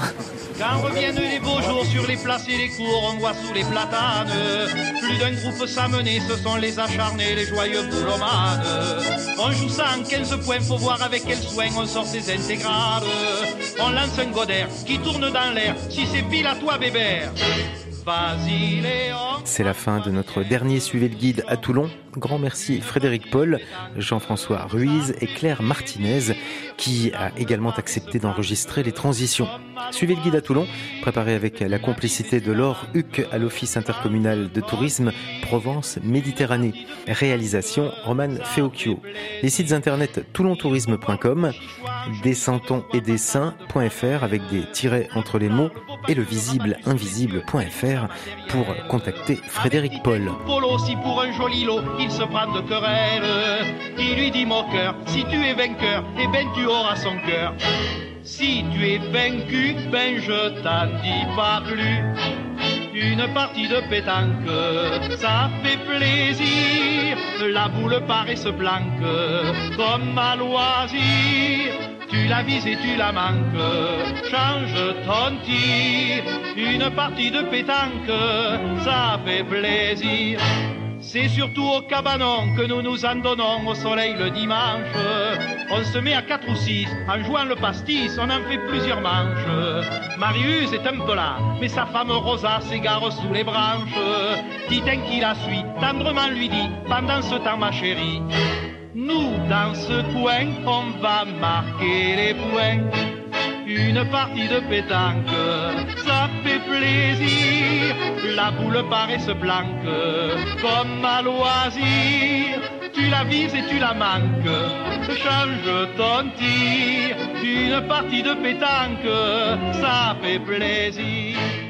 Quand reviennent les beaux jours sur les places et les cours, on voit sous les platanes plus d'un groupe s'amener, ce sont les acharnés, les joyeux boulomanes. On joue ça en 15 points, faut voir avec quel soin on sort ces intégrales. On lance un godère qui tourne dans l'air, si c'est pile à toi, bébert. C'est la fin de notre dernier Suivez le guide à Toulon. Grand merci Frédéric Paul, Jean-François Ruiz et Claire Martinez qui a également accepté d'enregistrer les transitions. Suivez le guide à Toulon, préparé avec la complicité de Laure Huc à l'Office intercommunal de tourisme Provence-Méditerranée. Réalisation Roman Feocchio. Les sites internet toulontourisme.com, descentons et dessins.fr avec des tirets entre les mots et le visible invisible.fr pour contacter Frédéric Paul. Il se prend de querelle, il lui dit moqueur, si tu es vainqueur, eh ben tu auras son cœur. Si tu es vaincu, ben je t'en dis pas plus. Une partie de pétanque, ça fait plaisir. La boule paraît se planque comme à loisir. Tu la vises et tu la manques, change ton tir. Une partie de pétanque, ça fait plaisir. C'est surtout au cabanon que nous nous en donnons au soleil le dimanche. On se met à quatre ou six, en jouant le pastis, on en fait plusieurs manches. Marius est un peu là, mais sa femme Rosa s'égare sous les branches. Titin qui la suit, tendrement lui dit, pendant ce temps ma chérie, nous dans ce coin, on va marquer les points. Une partie de pétanque, ça fait plaisir. La boule paraît se planque comme à loisir. Tu la vises et tu la manques, change ton tir. Une partie de pétanque, ça fait plaisir.